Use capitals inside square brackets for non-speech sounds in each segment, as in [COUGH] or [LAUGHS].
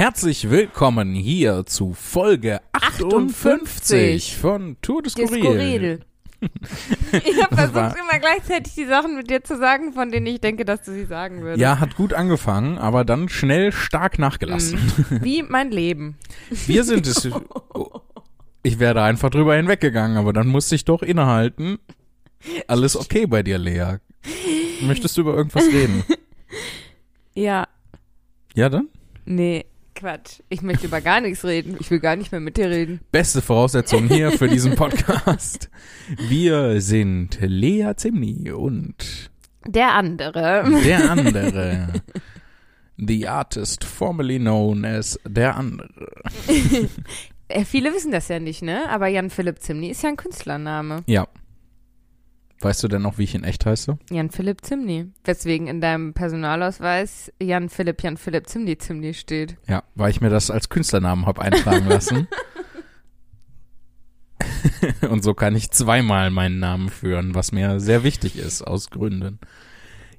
Herzlich willkommen hier zu Folge 58, 58 von Tour des Skurril. [LAUGHS] Ich habe versucht, immer gleichzeitig die Sachen mit dir zu sagen, von denen ich denke, dass du sie sagen würdest. Ja, hat gut angefangen, aber dann schnell stark nachgelassen. Wie mein Leben. [LAUGHS] Wir sind es. Ich wäre einfach drüber hinweggegangen, aber dann musste ich doch innehalten. Alles okay bei dir, Lea. Möchtest du über irgendwas reden? [LAUGHS] Ja, Ja, dann? nee, Quatsch. Ich möchte über gar nichts reden. Ich will gar nicht mehr mit dir reden. Beste Voraussetzung hier für diesen Podcast. Wir sind Lea Zimni und Der andere. der andere. The artist formerly known as der andere. [LAUGHS] Äh, viele wissen das ja nicht, ne? Aber Jan Philipp Zimny ist ja ein Künstlername. Ja. Weißt du denn noch, wie ich in echt heiße? Jan Philipp Zimny. Weswegen in deinem Personalausweis Jan Philipp Jan Philipp Zimny Zimny steht. Ja, weil ich mir das als Künstlernamen habe eintragen lassen. [LAUGHS] [LAUGHS] Und so kann ich zweimal meinen Namen führen, was mir sehr wichtig ist, aus Gründen.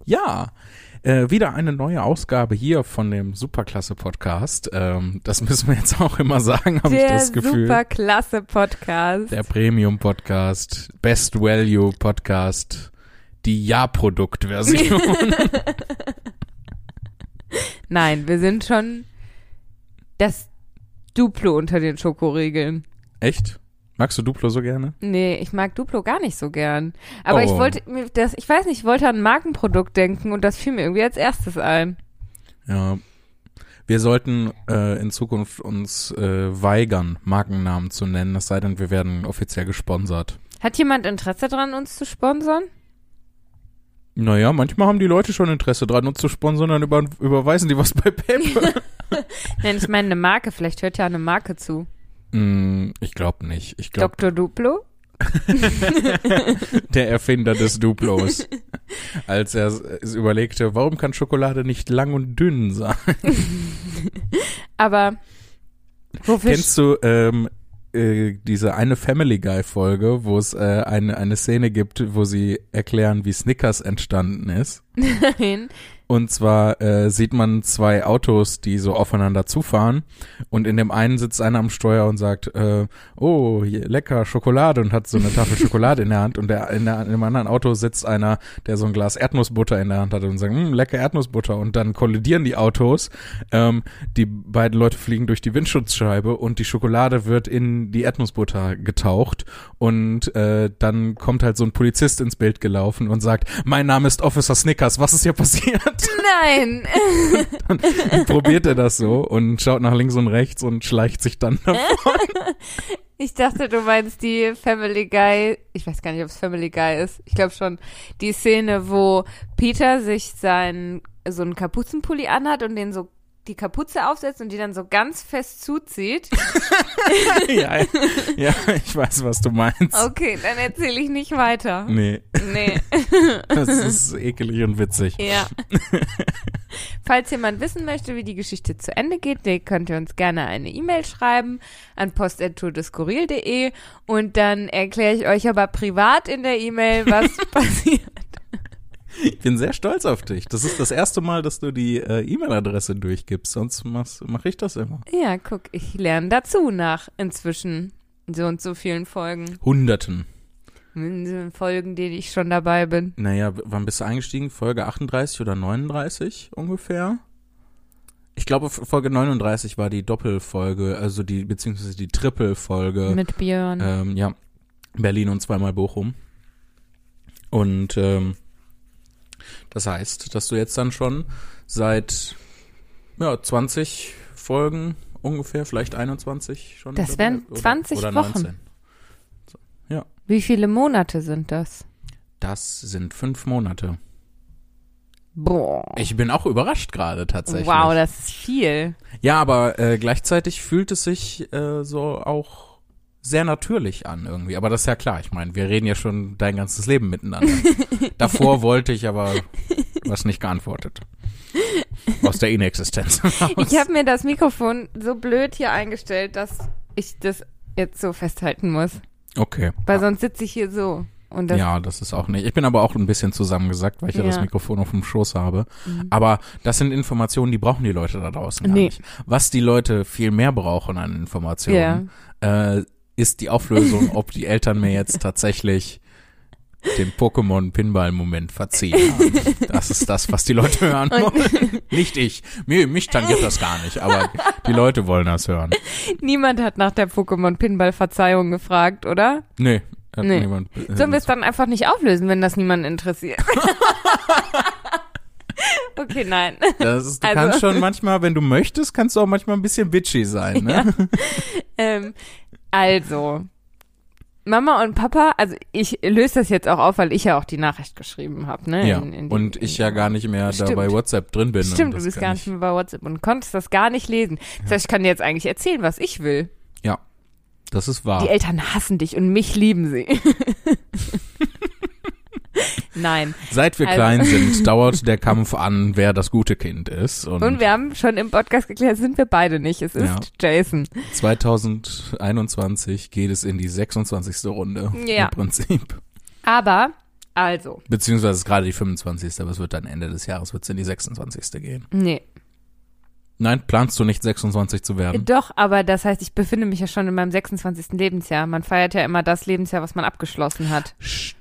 Ja, äh, wieder eine neue Ausgabe hier von dem Superklasse-Podcast. Ähm, das müssen wir jetzt auch immer sagen, habe ich Der das Gefühl. superklasse Podcast. Der Premium-Podcast, Best Value-Podcast, die Ja-Produkt-Version. [LAUGHS] Nein, wir sind schon das Duplo unter den Schokoriegeln. Echt? Magst du Duplo so gerne? Nee, ich mag Duplo gar nicht so gern. Aber ich Oh. wollte mir das, ich weiß nicht, ich wollte an ein Markenprodukt denken und das fiel mir irgendwie als erstes ein. Ja. Wir sollten äh, in Zukunft uns äh, weigern, Markennamen zu nennen, es sei denn, wir werden offiziell gesponsert. Hat jemand Interesse dran, uns zu sponsern? Naja, manchmal haben die Leute schon Interesse dran, uns zu sponsern, dann über, überweisen die was bei PayPal. [LAUGHS] Nein, ich meine eine Marke, vielleicht hört ja eine Marke zu. Mm, ich glaube nicht. Ich glaube, Dr. Duplo? [LAUGHS] der Erfinder des Duplos, als er es überlegte, warum kann Schokolade nicht lang und dünn sein? [LAUGHS] Aber wofür Kennst du ähm, äh, diese eine Family Guy Folge, wo es äh, eine, eine Szene gibt, wo sie erklären, wie Snickers entstanden ist? [LAUGHS] nein? Und zwar äh, sieht man zwei Autos, die so aufeinander zufahren. Und in dem einen sitzt einer am Steuer und sagt, äh, oh, lecker Schokolade und hat so eine Tafel Schokolade in der Hand. Und der, in, der, in dem anderen Auto sitzt einer, der so ein Glas Erdnussbutter in der Hand hat und sagt, hm, lecker Erdnussbutter. Und dann kollidieren die Autos, ähm, die beiden Leute fliegen durch die Windschutzscheibe und die Schokolade wird in die Erdnussbutter getaucht. Und äh, dann kommt halt so ein Polizist ins Bild gelaufen und sagt, mein Name ist Officer Snickers, was ist hier passiert? Nein! probiert er das so und schaut nach links und rechts und schleicht sich dann davon. Ich dachte, du meinst die Family Guy, ich weiß gar nicht, ob es Family Guy ist. Ich glaube schon, die Szene, wo Peter sich sein, so einen Kapuzenpulli anhat und den so die Kapuze aufsetzt und die dann so ganz fest zuzieht. [LAUGHS] ja, ja, ich weiß, was du meinst. Okay, dann erzähle ich nicht weiter. Nee, Nee. [LAUGHS] das ist ekelig und witzig. Ja. [LAUGHS] Falls jemand wissen möchte, wie die Geschichte zu Ende geht, dann könnt ihr uns gerne eine E-Mail schreiben an post.tourdeskurril.de und dann erkläre ich euch aber privat in der E-Mail, was passiert. Ich bin sehr stolz auf dich. Das ist das erste Mal, dass du die äh, E-Mail-Adresse durchgibst. Sonst mache ich das immer. Ja, guck, ich lerne dazu nach inzwischen so und so vielen Folgen. Hunderten. In den Folgen, denen ich schon dabei bin. Naja, wann bist du eingestiegen? Folge 38 oder 39 ungefähr? Ich glaube, Folge 39 war die Doppelfolge, also die, beziehungsweise die Triple-Folge. Mit Björn. Ähm, ja, Berlin und zweimal Bochum. Und ähm, das heißt, dass du jetzt dann schon seit ja, 20 Folgen ungefähr, vielleicht 21 schon. Das wären oder- 20 oder Wochen. 19. Wie viele Monate sind das? Das sind fünf Monate. Boah. Ich bin auch überrascht gerade tatsächlich. Wow, das ist viel. Ja, aber äh, gleichzeitig fühlt es sich äh, so auch sehr natürlich an irgendwie. Aber das ist ja klar. Ich meine, wir reden ja schon dein ganzes Leben miteinander. [LAUGHS] Davor wollte ich aber was nicht geantwortet. Aus der Inexistenz. Ich habe mir das Mikrofon so blöd hier eingestellt, dass ich das jetzt so festhalten muss. okay. Weil sonst sitze ich hier so. Das, ja, das ist auch nicht. Ich bin aber auch ein bisschen zusammengesackt, weil ich ja, das Ja. Mikrofon auf dem Schoß habe. Mhm. Aber das sind Informationen, die brauchen die Leute da draußen gar Nee. nicht. Was die Leute viel mehr brauchen an Informationen, äh, ist die Auflösung, ob die Eltern mir jetzt tatsächlich den Pokémon-Pinball-Moment verziehen haben. Das ist das, was die Leute hören wollen. Nicht ich. Mir, mich tangiert das gar nicht, aber die Leute wollen das hören. Niemand hat nach der Pokémon Pinball Verzeihung gefragt, oder? Nee. Hat Nee. niemand, äh, Sollen wir es dann einfach nicht auflösen, wenn das niemanden interessiert? [LAUGHS] okay, nein. das ist, du Also- kannst schon manchmal, wenn du möchtest, kannst du auch manchmal ein bisschen bitchy sein, ne? Ähm, also, Mama und Papa, also ich löse das jetzt auch auf, weil ich ja auch die Nachricht geschrieben habe, ne? Ja, In- in die- und ich ja gar nicht mehr da Stimmt. bei WhatsApp drin bin. Stimmt, du bist gar ich- nicht mehr bei WhatsApp und konntest das gar nicht lesen. Das heißt, ich kann dir jetzt eigentlich erzählen, was ich will. Ja, das ist wahr. Die Eltern hassen dich und mich lieben sie. [LAUGHS] Nein. Seit wir Also- klein [LAUGHS] sind, dauert der Kampf an, wer das gute Kind ist. Und, Und wir haben schon im Podcast geklärt, sind wir beide nicht. Es ist Ja. Jason. 2021 geht es in die 26. Runde Ja. im Prinzip. Aber, also, Beziehungsweise es ist gerade die 25. Aber es wird dann Ende des Jahres wird's in die 26. gehen. nee. Nein, planst du nicht 26 zu werden? Doch, aber das heißt, ich befinde mich ja schon in meinem 26. Lebensjahr. Man feiert ja immer das Lebensjahr, was man abgeschlossen hat. Stimmt.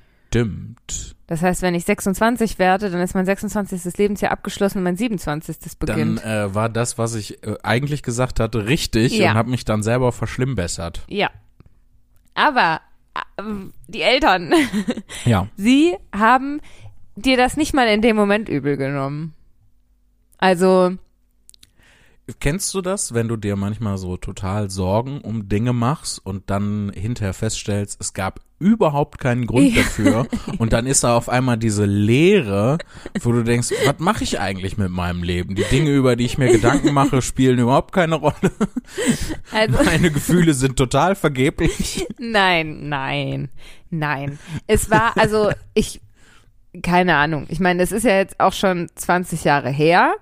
Das heißt, wenn ich 26 werde, dann ist mein 26. Lebensjahr abgeschlossen und mein 27. Dann beginnt. äh, war das, was ich äh, eigentlich gesagt hatte, richtig Ja. und habe mich dann selber verschlimmbessert. ja. Aber äh, die Eltern, [LAUGHS] Ja. sie haben dir das nicht mal in dem Moment übel genommen. Also, Kennst du das, wenn du dir manchmal so total Sorgen um Dinge machst und dann hinterher feststellst, es gab überhaupt keinen Grund Ja. dafür und dann ist da auf einmal diese Leere, wo du denkst, was mache ich eigentlich mit meinem Leben? Die Dinge, über die ich mir Gedanken mache, spielen überhaupt keine Rolle. also [LAUGHS] Meine Gefühle sind total vergeblich. Nein, nein, nein. Es war, also ich, keine Ahnung. Ich meine, es ist ja jetzt auch schon 20 Jahre her.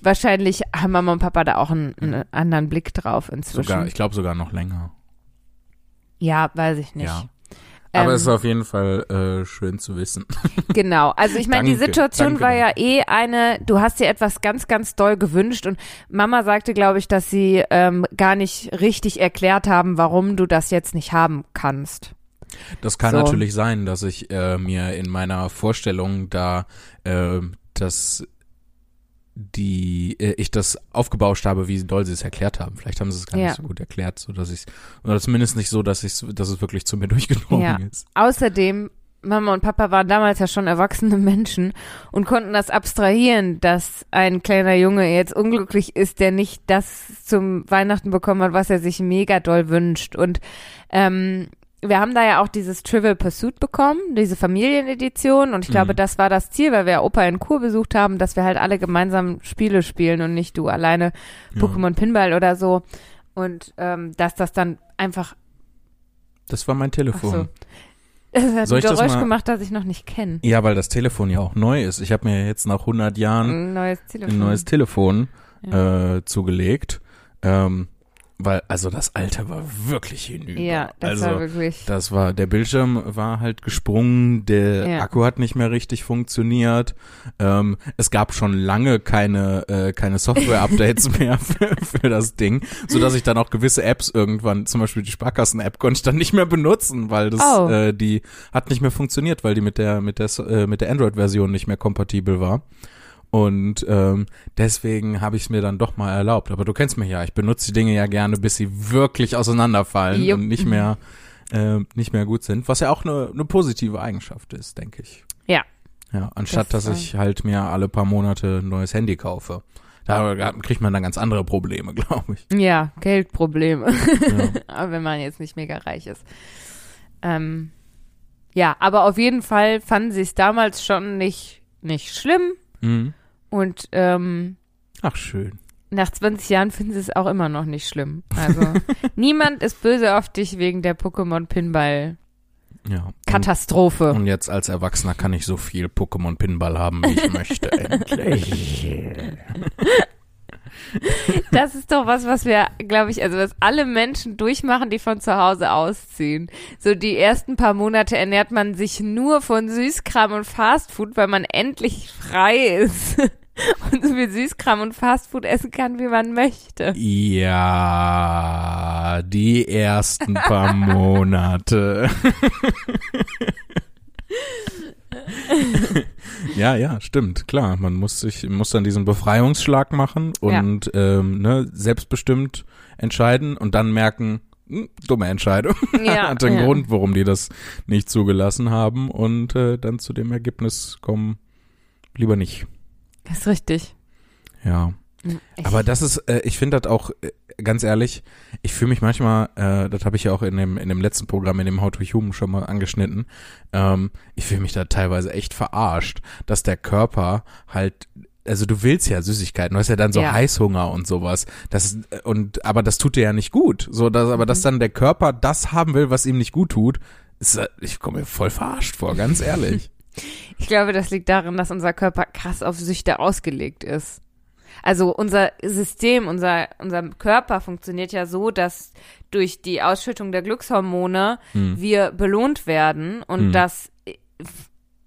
Wahrscheinlich haben Mama und Papa da auch einen, einen anderen Blick drauf inzwischen. Sogar, ich glaube sogar noch länger. ja, weiß ich nicht. Ja. Aber Ähm, es ist auf jeden Fall äh, schön zu wissen. [LAUGHS] Genau, also ich meine, die Situation danke war ja eh eine, du hast dir etwas ganz, ganz doll gewünscht und Mama sagte, glaube ich, dass sie ähm, gar nicht richtig erklärt haben, warum du das jetzt nicht haben kannst. Das kann So. natürlich sein, dass ich äh, mir in meiner Vorstellung da äh, das die äh, ich das aufgebauscht habe, wie doll sie es erklärt haben. Vielleicht haben sie es gar Ja. nicht so gut erklärt, so dass ich oder zumindest nicht so, dass ich dass es wirklich zu mir [LAUGHS] durchgedrungen Ja. ist. Außerdem, Mama und Papa waren damals ja schon erwachsene [LAUGHS] Menschen und konnten das abstrahieren, dass ein kleiner Junge jetzt unglücklich ist, der nicht das zum Weihnachten bekommen hat, was er sich mega doll wünscht. Und ähm, wir haben da ja auch dieses Trivial Pursuit bekommen, diese Familienedition. Und ich glaube, Mhm. das war das Ziel, weil wir Opa in Kur besucht haben, dass wir halt alle gemeinsam Spiele spielen und nicht du alleine Ja. Pokémon Pinball oder so. Und ähm, dass das dann einfach Das war mein Telefon. So. Es hat Soll ein das Geräusch mal- gemacht, das ich noch nicht kenne. Ja, weil das Telefon ja auch neu ist. Ich habe mir jetzt nach 100 Jahren Ein neues Telefon. ein neues Telefon Ja. äh, zugelegt. Ähm, weil, also das alte war wirklich hinüber. Ja, das also, war wirklich. Das war, der Bildschirm war halt gesprungen, der Ja. Akku hat nicht mehr richtig funktioniert. Ähm, es gab schon lange keine, äh, keine Software-Updates [LAUGHS] mehr für, für das Ding, so dass ich dann auch gewisse Apps irgendwann, zum Beispiel die Sparkassen-App, konnte ich dann nicht mehr benutzen, weil das, Oh. äh, die hat nicht mehr funktioniert, weil die mit der, mit der, äh, mit der Android-Version nicht mehr kompatibel war. Und ähm, deswegen habe ich es mir dann doch mal erlaubt. Aber du kennst mich ja, ich benutze die Dinge ja gerne, bis sie wirklich auseinanderfallen Jupp. und nicht mehr äh, nicht mehr gut sind, was ja auch eine, eine positive Eigenschaft ist, denke ich. Ja. Ja, anstatt Das, dass ich halt mir alle paar Monate ein neues Handy kaufe. Da kriegt man dann ganz andere Probleme, [LAUGHS] glaube ich. Ja, Geldprobleme. Ja. [LAUGHS] aber wenn man jetzt nicht mega reich ist. Ähm, ja, aber auf jeden Fall fanden sie es damals schon nicht, nicht schlimm. Mhm. Und ähm, Ach, schön. nach 20 Jahren finden sie es auch immer noch nicht schlimm. Also [LAUGHS] niemand ist böse auf dich wegen der Pokémon Pinball Ja. Und, Katastrophe. und jetzt als Erwachsener kann ich so viel Pokémon Pinball haben, wie ich möchte. [LAUGHS] Endlich. [LAUGHS] Das ist doch was, was wir, glaube ich, also was alle Menschen durchmachen, die von zu Hause ausziehen. So die ersten paar Monate ernährt man sich nur von Süßkram und Fastfood, weil man endlich frei ist [LAUGHS] und so viel Süßkram und Fastfood essen kann, wie man möchte. Ja, die ersten paar Monate. [LAUGHS] [LAUGHS] ja, ja, stimmt, klar. Man muss sich, muss dann diesen Befreiungsschlag machen und ähm, ne, selbstbestimmt entscheiden und dann merken, hm, dumme Entscheidung. [LAUGHS] Ja, Hat einen ja. Grund, warum die das nicht zugelassen haben und äh, dann zu dem Ergebnis kommen, lieber nicht. Das ist richtig. Ja. Aber das ist, äh, ich finde das auch, äh, ganz ehrlich, ich fühle mich manchmal, äh, das habe ich ja auch in dem, in dem letzten Programm, in dem How to Human schon mal angeschnitten, ähm, ich fühle mich da teilweise echt verarscht, dass der Körper halt also du willst ja Süßigkeiten, du hast ja dann so Ja. Heißhunger und sowas. Das und aber das tut dir ja nicht gut. So, dass, aber dass dann der Körper das haben will, was ihm nicht gut tut, ist, äh, ich komme mir voll verarscht vor, ganz ehrlich. [LAUGHS] ich glaube, das liegt darin, dass unser Körper krass auf Süchte ausgelegt ist. Also unser System, unser, unser Körper funktioniert ja so, dass durch die Ausschüttung der Glückshormone Hm. wir belohnt werden und Hm. das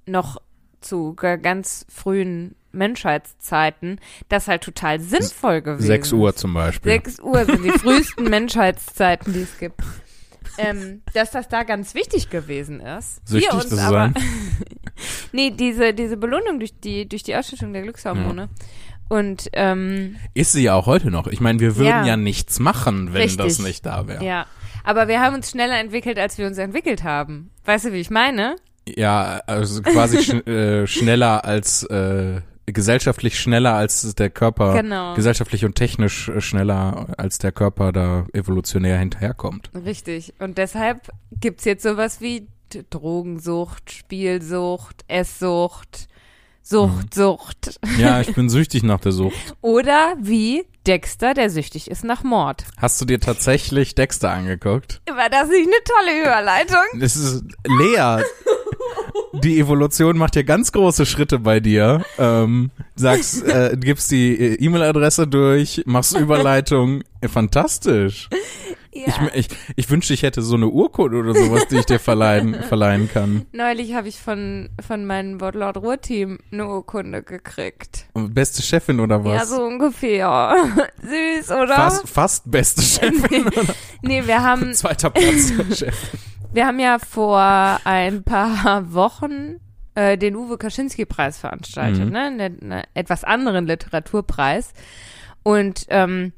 noch zu ganz frühen Menschheitszeiten das halt total sinnvoll gewesen 6 Uhr zum Beispiel. 6 Uhr sind die [LAUGHS] frühesten Menschheitszeiten, die es gibt. Ähm, dass das da ganz wichtig gewesen ist. Süchtig Wir uns zu aber, sein. [LAUGHS] nee, diese, diese Belohnung durch die, durch die Ausschüttung der Glückshormone. Und ähm, Ist sie ja auch heute noch. Ich meine, wir würden Ja. ja, nichts machen, wenn Richtig. das nicht da wäre. ja. Aber wir haben uns schneller entwickelt, als wir uns entwickelt haben. Weißt du, wie ich meine? Ja, also quasi schn [LAUGHS] äh, schneller als äh, gesellschaftlich schneller als der Körper, Genau. gesellschaftlich und technisch äh, schneller als der Körper da evolutionär hinterherkommt. Richtig. Und deshalb gibt's jetzt sowas wie Drogensucht, Spielsucht, Esssucht, Sucht, Sucht. Ja, ich bin süchtig nach der Sucht. [LAUGHS] Oder wie Dexter, der süchtig ist nach Mord. Hast du dir tatsächlich Dexter angeguckt? War das nicht eine tolle Überleitung? Das ist Lea. Die Evolution macht ja ganz große Schritte bei dir. Ähm, sagst, äh, gibst die E-Mail-Adresse durch, machst Überleitung. Fantastisch. Ja. Ich, ich, ich wünschte, ich hätte so eine Urkunde oder sowas, die ich dir verleihen, [LAUGHS] verleihen kann. Neulich habe ich von, von meinem Wortlaut Ruhr-Team eine Urkunde gekriegt. Beste Chefin oder was? Ja, so ungefähr. [LAUGHS] Süß, oder? Fast, fast beste Chefin. [LAUGHS] Nee, wir haben, Zweiter Platz, Chef. wir haben ja vor ein paar Wochen äh, den Uwe Kaczynski-Preis veranstaltet, Mhm. ne? Einen, einen etwas anderen Literaturpreis. Und ähm,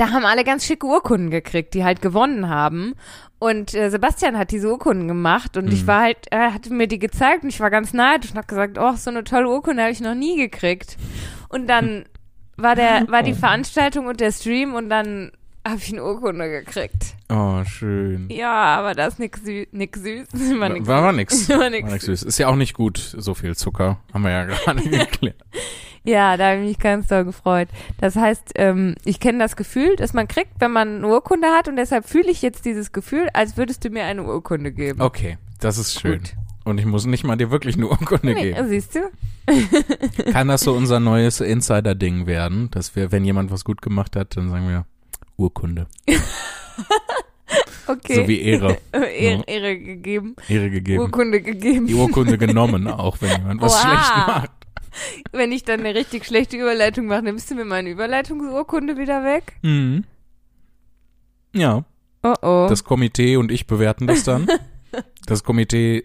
da haben alle ganz schicke Urkunden gekriegt, die halt gewonnen haben. Und äh, Sebastian hat diese Urkunden gemacht und ich Mhm. war halt, er hatte mir die gezeigt und ich war ganz neidisch und hab gesagt, oh, so eine tolle Urkunde habe ich noch nie gekriegt. Und dann [LAUGHS] war der, war die Veranstaltung und der Stream und dann habe ich eine Urkunde gekriegt. Oh, schön. Ja, aber da ist nix, sü nix süß. [LAUGHS] [LAUGHS] War nix War, war nix. War War nix nix süß. Ist ja auch nicht gut, so viel Zucker. Haben wir ja gerade geklärt. Ja, da habe ich mich ganz doll gefreut. Das heißt, ähm, ich kenne das Gefühl, das man kriegt, wenn man eine Urkunde hat und deshalb fühle ich jetzt dieses Gefühl, als würdest du mir eine Urkunde geben. Okay, das ist schön. Gut. Und ich muss nicht mal dir wirklich eine Urkunde Nee, geben. siehst du? [LAUGHS] Kann das so unser neues Insider-Ding werden, dass wir, wenn jemand was gut gemacht hat, dann sagen wir Urkunde. [LAUGHS] Okay. So wie Ehre. [LAUGHS] Ehre, Ehre gegeben. Ehre gegeben. Urkunde gegeben. Die Urkunde genommen, auch wenn jemand was Oha. schlecht macht. Wenn ich dann eine richtig schlechte Überleitung mache, nimmst du mir meine Überleitungsurkunde wieder weg? Mhm. Ja, Oh oh. das Komitee und ich bewerten das dann. [LAUGHS] Das Komitee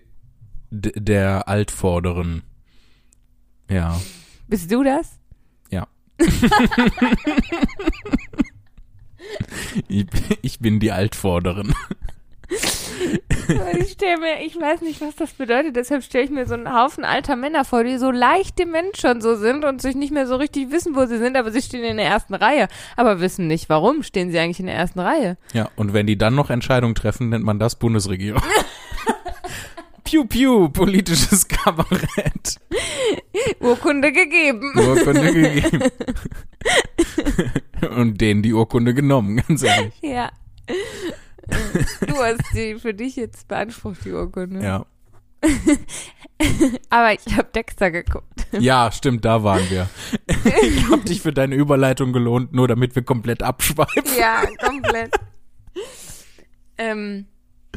der Altvorderen. Ja. Bist du das? [LAUGHS] Ich, ich bin die Altvorderen. [LAUGHS] Ich stelle mir, ich weiß nicht, was das bedeutet, deshalb stelle ich mir so einen Haufen alter Männer vor, die so leicht dement schon so sind und sich nicht mehr so richtig wissen, wo sie sind, aber sie stehen in der ersten Reihe. Aber wissen nicht, warum stehen sie eigentlich in der ersten Reihe. Ja, und wenn die dann noch Entscheidungen treffen, nennt man das Bundesregierung. [LAUGHS] Piu Piu, politisches Kabarett. Urkunde gegeben. Urkunde gegeben. [LAUGHS] und denen die Urkunde genommen, ganz ehrlich. Ja. [LAUGHS] Du hast die für dich jetzt beansprucht, die Urkunde. Ja. [LAUGHS] Aber ich habe Dexter geguckt. Ja, stimmt, da waren wir. [LAUGHS] ich hab dich für deine Überleitung gelohnt, nur damit wir komplett abschweifen. Ja, komplett. ähm,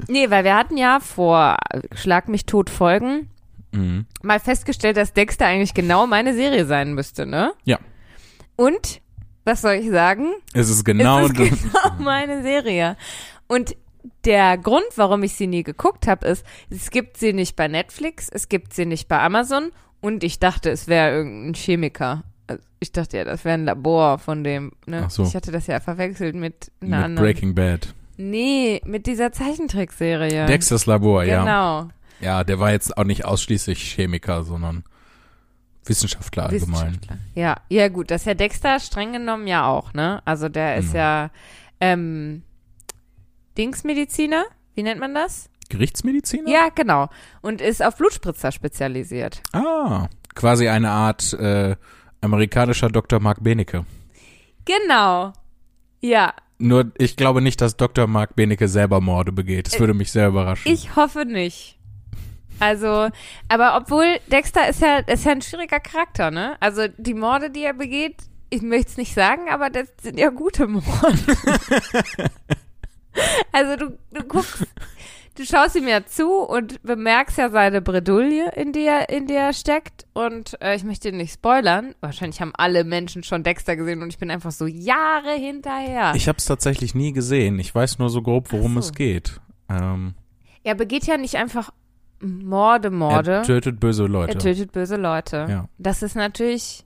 nee, weil wir hatten ja vor Schlag mich tot Folgen Mhm. mal festgestellt, dass Dexter eigentlich genau meine Serie sein müsste, ne? Ja. Und, was soll ich sagen? Es ist genau es ist genau meine Serie. Und der Grund, warum ich sie nie geguckt habe, ist, es gibt sie nicht bei Netflix, es gibt sie nicht bei Amazon und ich dachte, es wäre irgendein Chemiker. Also Ich dachte ja, das wäre ein Labor von dem. Ne? Ach so. Ich hatte das ja verwechselt mit einer mit anderen. Breaking Bad. Nee, mit dieser Zeichentrickserie. Dexters Labor, ja. Genau. Ja, der war jetzt auch nicht ausschließlich Chemiker, sondern Wissenschaftler allgemein. Wissenschaftler. Ja, ja gut, das ist ja Dexter streng genommen ja auch, ne? Also der ist Mhm. ja ähm, Dingsmediziner, wie nennt man das? Gerichtsmediziner? Ja, genau. Und ist auf Blutspritzer spezialisiert. Ah, quasi eine Art äh, amerikanischer Dr. Mark Benecke. Genau. Ja, Nur, ich glaube nicht, dass Dr. Mark Benecke selber Morde begeht. Das würde mich sehr überraschen. ich hoffe nicht. Also, aber obwohl Dexter ist ja, ist ja ein schwieriger Charakter, ne? Also die Morde, die er begeht, ich möchte es nicht sagen, aber das sind ja gute Morde. [LAUGHS] also du, du guckst, du schaust ihm ja zu und bemerkst ja seine Bredouille, in der, in der er steckt. Und äh, ich möchte ihn nicht spoilern. Wahrscheinlich haben alle Menschen schon Dexter gesehen und ich bin einfach so Jahre hinterher. Ich habe es tatsächlich nie gesehen. Ich weiß nur so grob, worum so. es geht. Ähm, er begeht ja nicht einfach Morde, Morde. Er tötet böse Leute. Er tötet böse Leute. Ja. Das ist natürlich.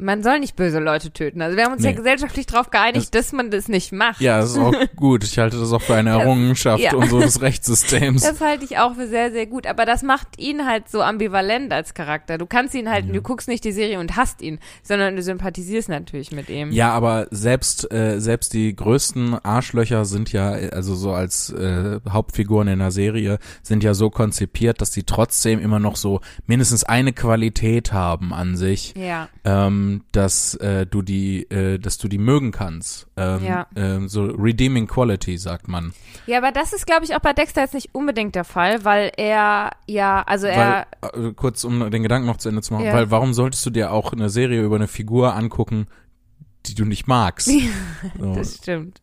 Man soll nicht böse Leute töten. Also wir haben uns Nee. ja gesellschaftlich darauf geeinigt, dass man das nicht macht. ja, das ist auch [LAUGHS] gut. Ich halte das auch für eine Das- Errungenschaft ja. unseres [LAUGHS] Rechtssystems. Das halte ich auch für sehr, sehr gut. Aber das macht ihn halt so ambivalent als Charakter. Du kannst ihn halt, du guckst nicht die Serie und hasst ihn, sondern du sympathisierst natürlich mit ihm. Ja, aber selbst äh, selbst die größten Arschlöcher sind ja also so als äh, Hauptfiguren in der Serie sind ja so konzipiert, dass sie trotzdem immer noch so mindestens eine Qualität haben an sich, Ja. ähm, dass äh, du die äh, dass du die mögen kannst. Ähm, Ja. ähm, so redeeming quality sagt man. Ja, aber das ist, glaube ich, auch bei Dexter jetzt nicht unbedingt der Fall, weil er ja, also er. Weil, äh, kurz um den Gedanken noch zu Ende zu machen, Ja. weil warum solltest du dir auch eine Serie über eine Figur angucken, die du nicht magst? [LAUGHS] so, Das stimmt.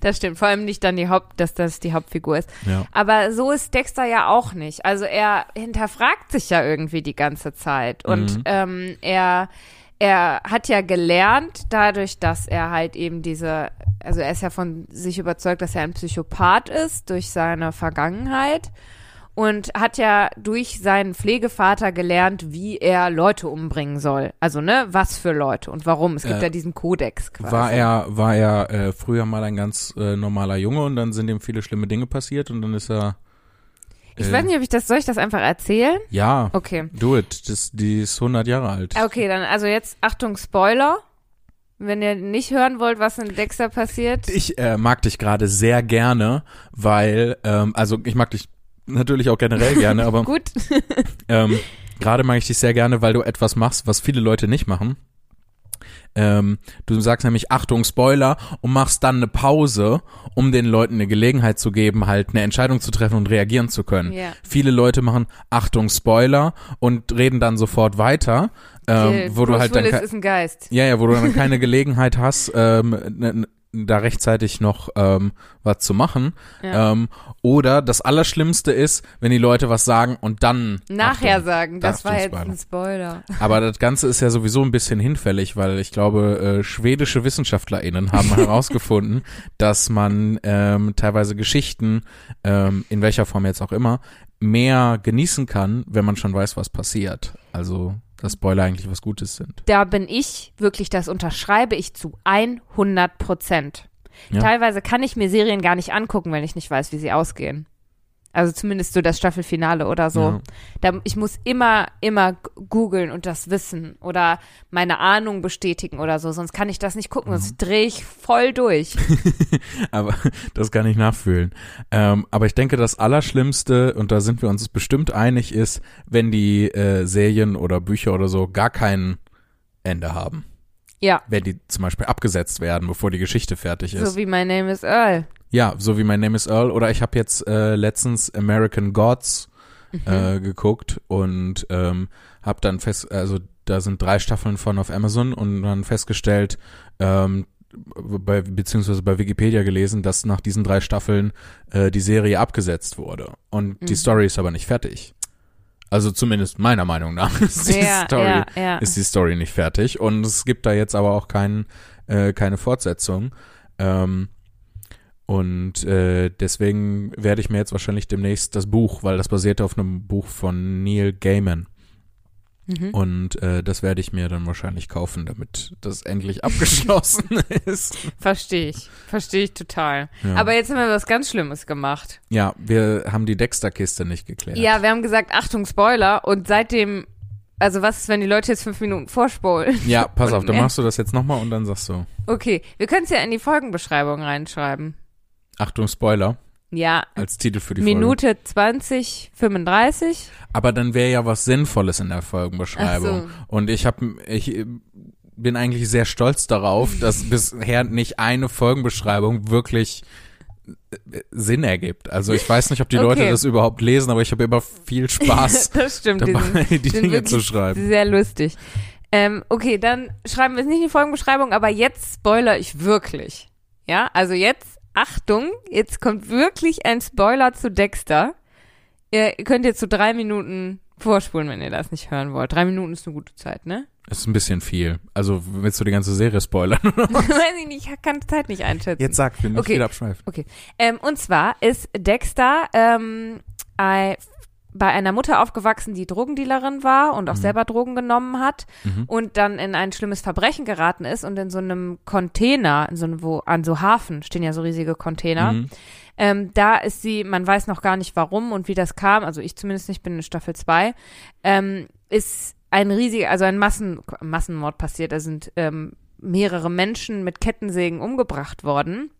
Das stimmt. Vor allem nicht dann die Haupt, dass das die Hauptfigur ist. ja. Aber so ist Dexter ja auch nicht. Also er hinterfragt sich ja irgendwie die ganze Zeit. Und Mhm. ähm, er, er hat ja gelernt, dadurch, dass er halt eben diese, also er ist ja von sich überzeugt, dass er ein Psychopath ist durch seine Vergangenheit. Und hat ja durch seinen Pflegevater gelernt, wie er Leute umbringen soll. Also, ne, was für Leute und warum. Es gibt Äh, ja diesen Kodex quasi. War er, war er äh, früher mal ein ganz äh, normaler Junge und dann sind ihm viele schlimme Dinge passiert und dann ist er. Ich äh, weiß nicht, ob ich das, soll ich das einfach erzählen? Ja, Okay. do it. Das, die ist 100 Jahre alt. Okay, dann also jetzt Achtung Spoiler. Wenn ihr nicht hören wollt, was in Dexter passiert. Ich äh, mag dich gerade sehr gerne, weil, ähm, also ich mag dich natürlich auch generell [LAUGHS] gerne, aber Gut. ähm, gerade mag ich dich sehr gerne, weil du etwas machst, was viele Leute nicht machen. Ähm, du sagst nämlich Achtung Spoiler und machst dann eine Pause, um den Leuten eine Gelegenheit zu geben, halt eine Entscheidung zu treffen und reagieren zu können. Ja. Viele Leute machen Achtung Spoiler und reden dann sofort weiter, ähm, wo du Bruce halt dann Willis ist ein Geist. ja ja, wo du dann keine [LAUGHS] Gelegenheit hast, ähm, ne, da rechtzeitig noch ähm, was zu machen. Ja. Ähm, oder das Allerschlimmste ist, wenn die Leute was sagen und dann Nachher Achtung, sagen, das Achtung, war jetzt Spoiler. ein Spoiler. Aber das Ganze ist ja sowieso ein bisschen hinfällig, weil ich glaube, äh, schwedische WissenschaftlerInnen haben [LAUGHS] herausgefunden, dass man ähm, teilweise Geschichten, ähm, in welcher Form jetzt auch immer, mehr genießen kann, wenn man schon weiß, was passiert. Also, dass Spoiler eigentlich was Gutes sind. Da bin ich wirklich, das unterschreibe ich zu 100 Prozent. Ja. Teilweise kann ich mir Serien gar nicht angucken, wenn ich nicht weiß, wie sie ausgehen. Also zumindest so das Staffelfinale oder so. Ja. Da, ich muss immer, immer googeln und das wissen oder meine Ahnung bestätigen oder so, sonst kann ich das nicht gucken, Mhm. sonst drehe ich voll durch. [LAUGHS] aber das kann ich nachfühlen. Ähm, aber ich denke, das Allerschlimmste, und da sind wir uns bestimmt einig, ist, wenn die äh, Serien oder Bücher oder so gar kein Ende haben. Ja, Wenn die zum Beispiel abgesetzt werden, bevor die Geschichte fertig ist. so wie My Name is Earl. Ja, so wie My Name is Earl. Oder ich habe jetzt äh, letztens American Gods äh, geguckt und ähm, habe dann fest, also da sind drei Staffeln von auf Amazon und dann festgestellt, ähm, bei, beziehungsweise bei Wikipedia gelesen, dass nach diesen drei Staffeln äh, die Serie abgesetzt wurde. Und die Mhm. Story ist aber nicht fertig. Also zumindest meiner Meinung nach [LAUGHS] ist die ja, Story ja, ja. ist die Story nicht fertig und es gibt da jetzt aber auch kein, äh, keine Fortsetzung. Ähm, und äh, deswegen werde ich mir jetzt wahrscheinlich demnächst das Buch, weil das basiert auf einem Buch von Neil Gaiman. Mhm. Und äh, das werde ich mir dann wahrscheinlich kaufen, damit das endlich abgeschlossen [LAUGHS] ist. Verstehe ich. Verstehe ich total. Ja. Aber jetzt haben wir was ganz Schlimmes gemacht. ja, wir haben die Dexter-Kiste nicht geklärt. Ja, wir haben gesagt, Achtung, Spoiler. Und seitdem, also was ist, wenn die Leute jetzt fünf Minuten vorspulen? Ja, pass [LAUGHS] auf, dann machst du das jetzt nochmal und dann sagst du, Okay, wir können es ja in die Folgenbeschreibung reinschreiben. Achtung, Spoiler, Ja, als Titel für die Folge. Minute 20, 35. Aber dann wäre ja was Sinnvolles in der Folgenbeschreibung. Ach Und ich habe, ich bin eigentlich sehr stolz darauf, dass [LAUGHS] bisher nicht eine Folgenbeschreibung wirklich äh, Sinn ergibt. Also ich weiß nicht, ob die Leute Okay. das überhaupt lesen, aber ich habe immer viel [LAUGHS] Spaß das stimmt. die dabei, die sind Dinge zu schreiben. Sehr lustig. Ähm, okay, dann schreiben wir es nicht in die Folgenbeschreibung, aber jetzt spoiler ich wirklich. Ja, also jetzt, Achtung, jetzt kommt wirklich ein Spoiler zu Dexter. Ihr könnt jetzt so drei Minuten vorspulen, wenn ihr das nicht hören wollt. Drei Minuten ist eine gute Zeit, ne? Das ist ein bisschen viel. Also willst du die ganze Serie spoilern? [LAUGHS] [LAUGHS] Weiß ich nicht, ich kann die Zeit nicht einschätzen. Jetzt sag, wir nicht Okay. wieder abschweifen. Ähm, und zwar ist Dexter ähm, ein, bei einer Mutter aufgewachsen, die Drogendealerin war und auch Mhm. selber Drogen genommen hat Mhm. und dann in ein schlimmes Verbrechen geraten ist und in so einem Container, in so einem, wo an so Hafen stehen ja so riesige Container. Mhm. Ähm, da ist sie, man weiß noch gar nicht warum und wie das kam, also ich zumindest nicht bin in Staffel 2, ähm, ist ein riesiger, also ein Massen, Massenmord passiert. Da sind ähm, mehrere Menschen mit Kettensägen umgebracht worden.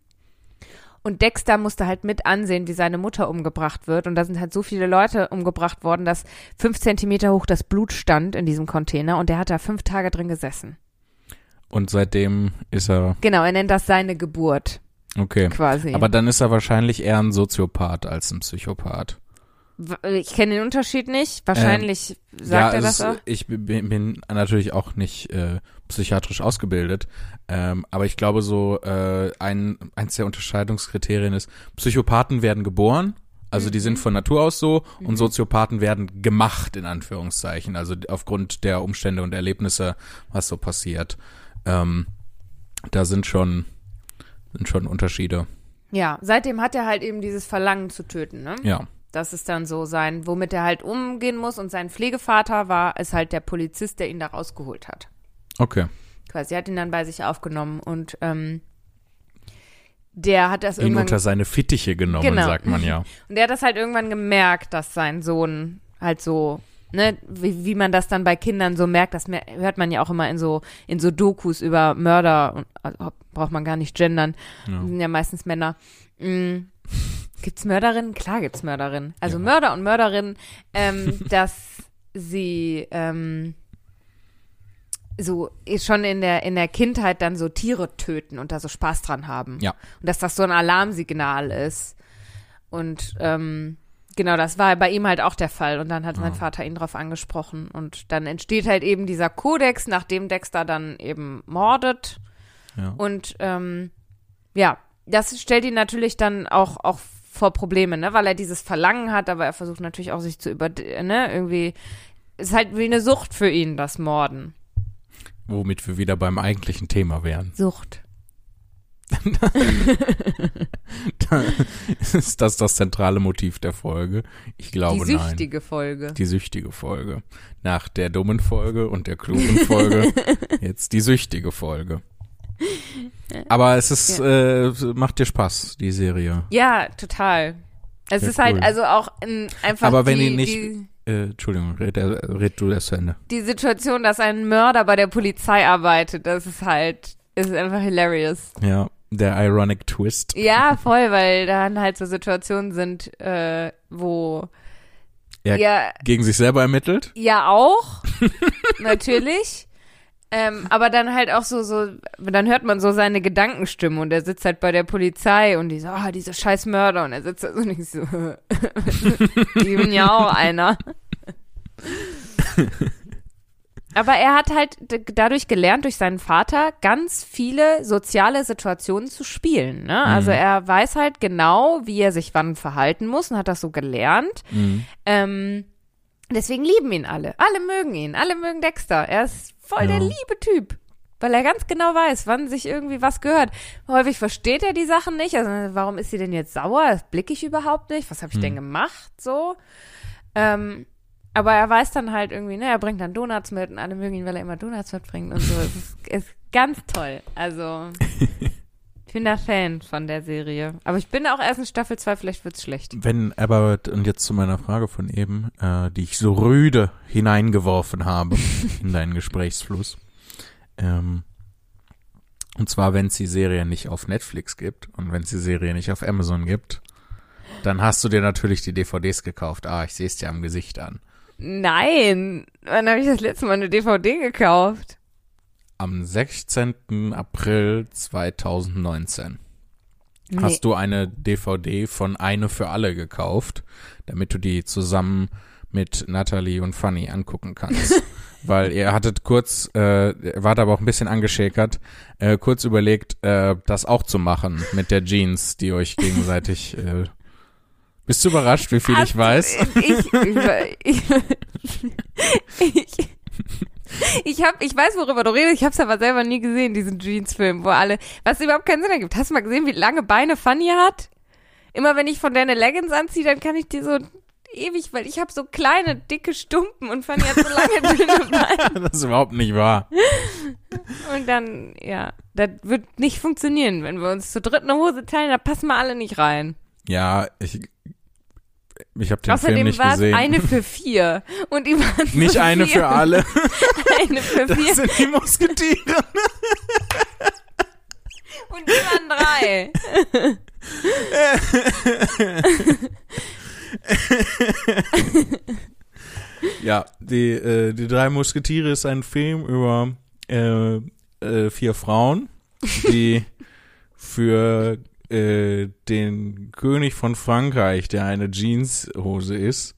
Und Dexter musste halt mit ansehen, wie seine Mutter umgebracht wird. Und da sind halt so viele Leute umgebracht worden, dass fünf Zentimeter hoch das Blut stand in diesem Container und der hat da fünf Tage drin gesessen. Und seitdem ist er, Genau, er nennt das seine Geburt okay. quasi. Aber dann ist er wahrscheinlich eher ein Soziopath als ein Psychopath. W- ich kenne den Unterschied nicht. Wahrscheinlich sagt er es das ist- auch. Ich bin, bin natürlich auch nicht äh, psychiatrisch ausgebildet, ähm, aber ich glaube so äh, ein eins der Unterscheidungskriterien ist, Psychopathen werden geboren, also die sind von Natur aus so und Soziopathen werden gemacht in Anführungszeichen, also aufgrund der Umstände und Erlebnisse, was so passiert. Ähm, da sind schon sind schon Unterschiede. Ja, seitdem hat er halt eben dieses Verlangen zu töten, ne? Ja. Das ist dann so sein, womit er halt umgehen muss. Und sein Pflegevater war, ist halt der Polizist, der ihn da rausgeholt hat. Okay. Quasi, hat ihn dann bei sich aufgenommen und ähm, der hat das Ihn irgendwann unter seine Fittiche genommen, Genau. sagt man ja. [LAUGHS] und der hat das halt irgendwann gemerkt, dass sein Sohn halt so, ne, wie, wie man das dann bei Kindern so merkt, das mer- hört man ja auch immer in so in so Dokus über Mörder und also, braucht man gar nicht gendern, Ja. sind ja meistens Männer. Mm. Gibt's Mörderinnen? Klar gibt's Mörderinnen. Also Ja. Mörder und Mörderinnen, ähm, [LAUGHS] dass sie ähm, so schon in der in der Kindheit dann so Tiere töten und da so Spaß dran haben. Ja. Und dass das so ein Alarmsignal ist. Und ähm, genau, das war bei ihm halt auch der Fall. Und dann hat mein Ah. Vater ihn drauf angesprochen. Und dann entsteht halt eben dieser Kodex, nachdem Dexter dann eben mordet. Ja. Und ähm, ja, das stellt ihn natürlich dann auch, auch vor Probleme, ne? Weil er dieses Verlangen hat, aber er versucht natürlich auch sich zu über, ne, irgendwie, ist halt wie eine Sucht für ihn, das Morden. Womit wir wieder beim eigentlichen Thema wären. Sucht. [LAUGHS] Ist das das zentrale Motiv der Folge? Ich glaube Die nein. süchtige Folge. Die süchtige Folge. Nach der dummen Folge und der klugen Folge [LAUGHS] jetzt die süchtige Folge. Aber es ist, äh, macht dir Spaß, die Serie. Ja, total. Es Ja, ist halt cool. also auch ein, einfach Aber wenn die, die nicht- die, Äh, Entschuldigung, red, äh, red du das zu Ende. die Situation, dass ein Mörder bei der Polizei arbeitet, das ist halt, ist einfach hilarious. Ja, der ironic Twist. Ja, voll, weil dann halt so Situationen sind, äh, wo Er ja, gegen sich selber ermittelt. ja auch, [LAUGHS] natürlich. Ähm, aber dann halt auch so, so, dann hört man so seine Gedankenstimme und er sitzt halt bei der Polizei und die so, ah, diese scheiß Mörder und er sitzt da so und ich so, [LAUGHS] die bin ja auch einer. Aber er hat halt dadurch gelernt, durch seinen Vater, ganz viele soziale Situationen zu spielen. Ne? Also Mhm. er weiß halt genau, wie er sich wann verhalten muss und hat das so gelernt. Mhm. Ähm, deswegen lieben ihn alle. Alle mögen ihn. Alle mögen Dexter. Er ist voll der Ja. liebe Typ. Weil er ganz genau weiß, wann sich irgendwie was gehört. Häufig versteht er die Sachen nicht. Also, warum ist sie denn jetzt sauer? Das blicke ich überhaupt nicht. Was habe ich denn gemacht? So. Ähm, aber er weiß dann halt irgendwie, ne, er bringt dann Donuts mit und alle mögen ihn, weil er immer Donuts mitbringt und so. Es ist, [LAUGHS] ist ganz toll. Also, [LAUGHS] ich bin da Fan von der Serie. Aber ich bin auch erst in Staffel 2, vielleicht wird's schlecht. Wenn aber, und jetzt zu meiner Frage von eben, äh, die ich so rüde hineingeworfen habe [LAUGHS] in deinen Gesprächsfluss. Ähm, und zwar, wenn es die Serie nicht auf Netflix gibt und wenn es die Serie nicht auf Amazon gibt, dann hast du dir natürlich die DVDs gekauft. Ah, ich sehe es dir am Gesicht an. Nein, wann habe ich das letzte Mal eine DVD gekauft? Am 16. April 2019 Nee. hast du eine DVD von Eine für alle gekauft, damit du die zusammen mit Natalie und Fanny angucken kannst. [LAUGHS] Weil ihr hattet kurz, äh, wart aber auch ein bisschen angeschäkert, äh, kurz überlegt, äh, das auch zu machen mit der Jeans, die euch gegenseitig. Äh, bist du überrascht, wie viel ich Hast- weiß? Ich, ich, ich, ich, ich, hab, ich weiß, worüber du redest. Ich habe es aber selber nie gesehen, diesen Jeans-Film, wo alle, was überhaupt keinen Sinn ergibt. Hast du mal gesehen, wie lange Beine Fanny hat? Immer wenn ich von der eine Leggings anziehe, dann kann ich die so ewig, weil ich habe so kleine, dicke Stumpen und Fanny hat so lange, [LAUGHS] dünne Beine. das ist überhaupt nicht wahr. Und dann, ja, das wird nicht funktionieren. Wenn wir uns zu dritt eine Hose teilen, da passen wir alle nicht rein. Ja, ich, ich habe den Film Außerdem nicht war es gesehen. eine für [LAUGHS] vier. Und die waren nicht zu eine vier. für alle. [LAUGHS] Eine für Das vier. sind die Musketiere. [LAUGHS] Und die waren drei. Ja, die, äh, die drei Musketiere ist ein Film über äh, äh, vier Frauen, die für äh, den König von Frankreich, der eine Jeanshose ist,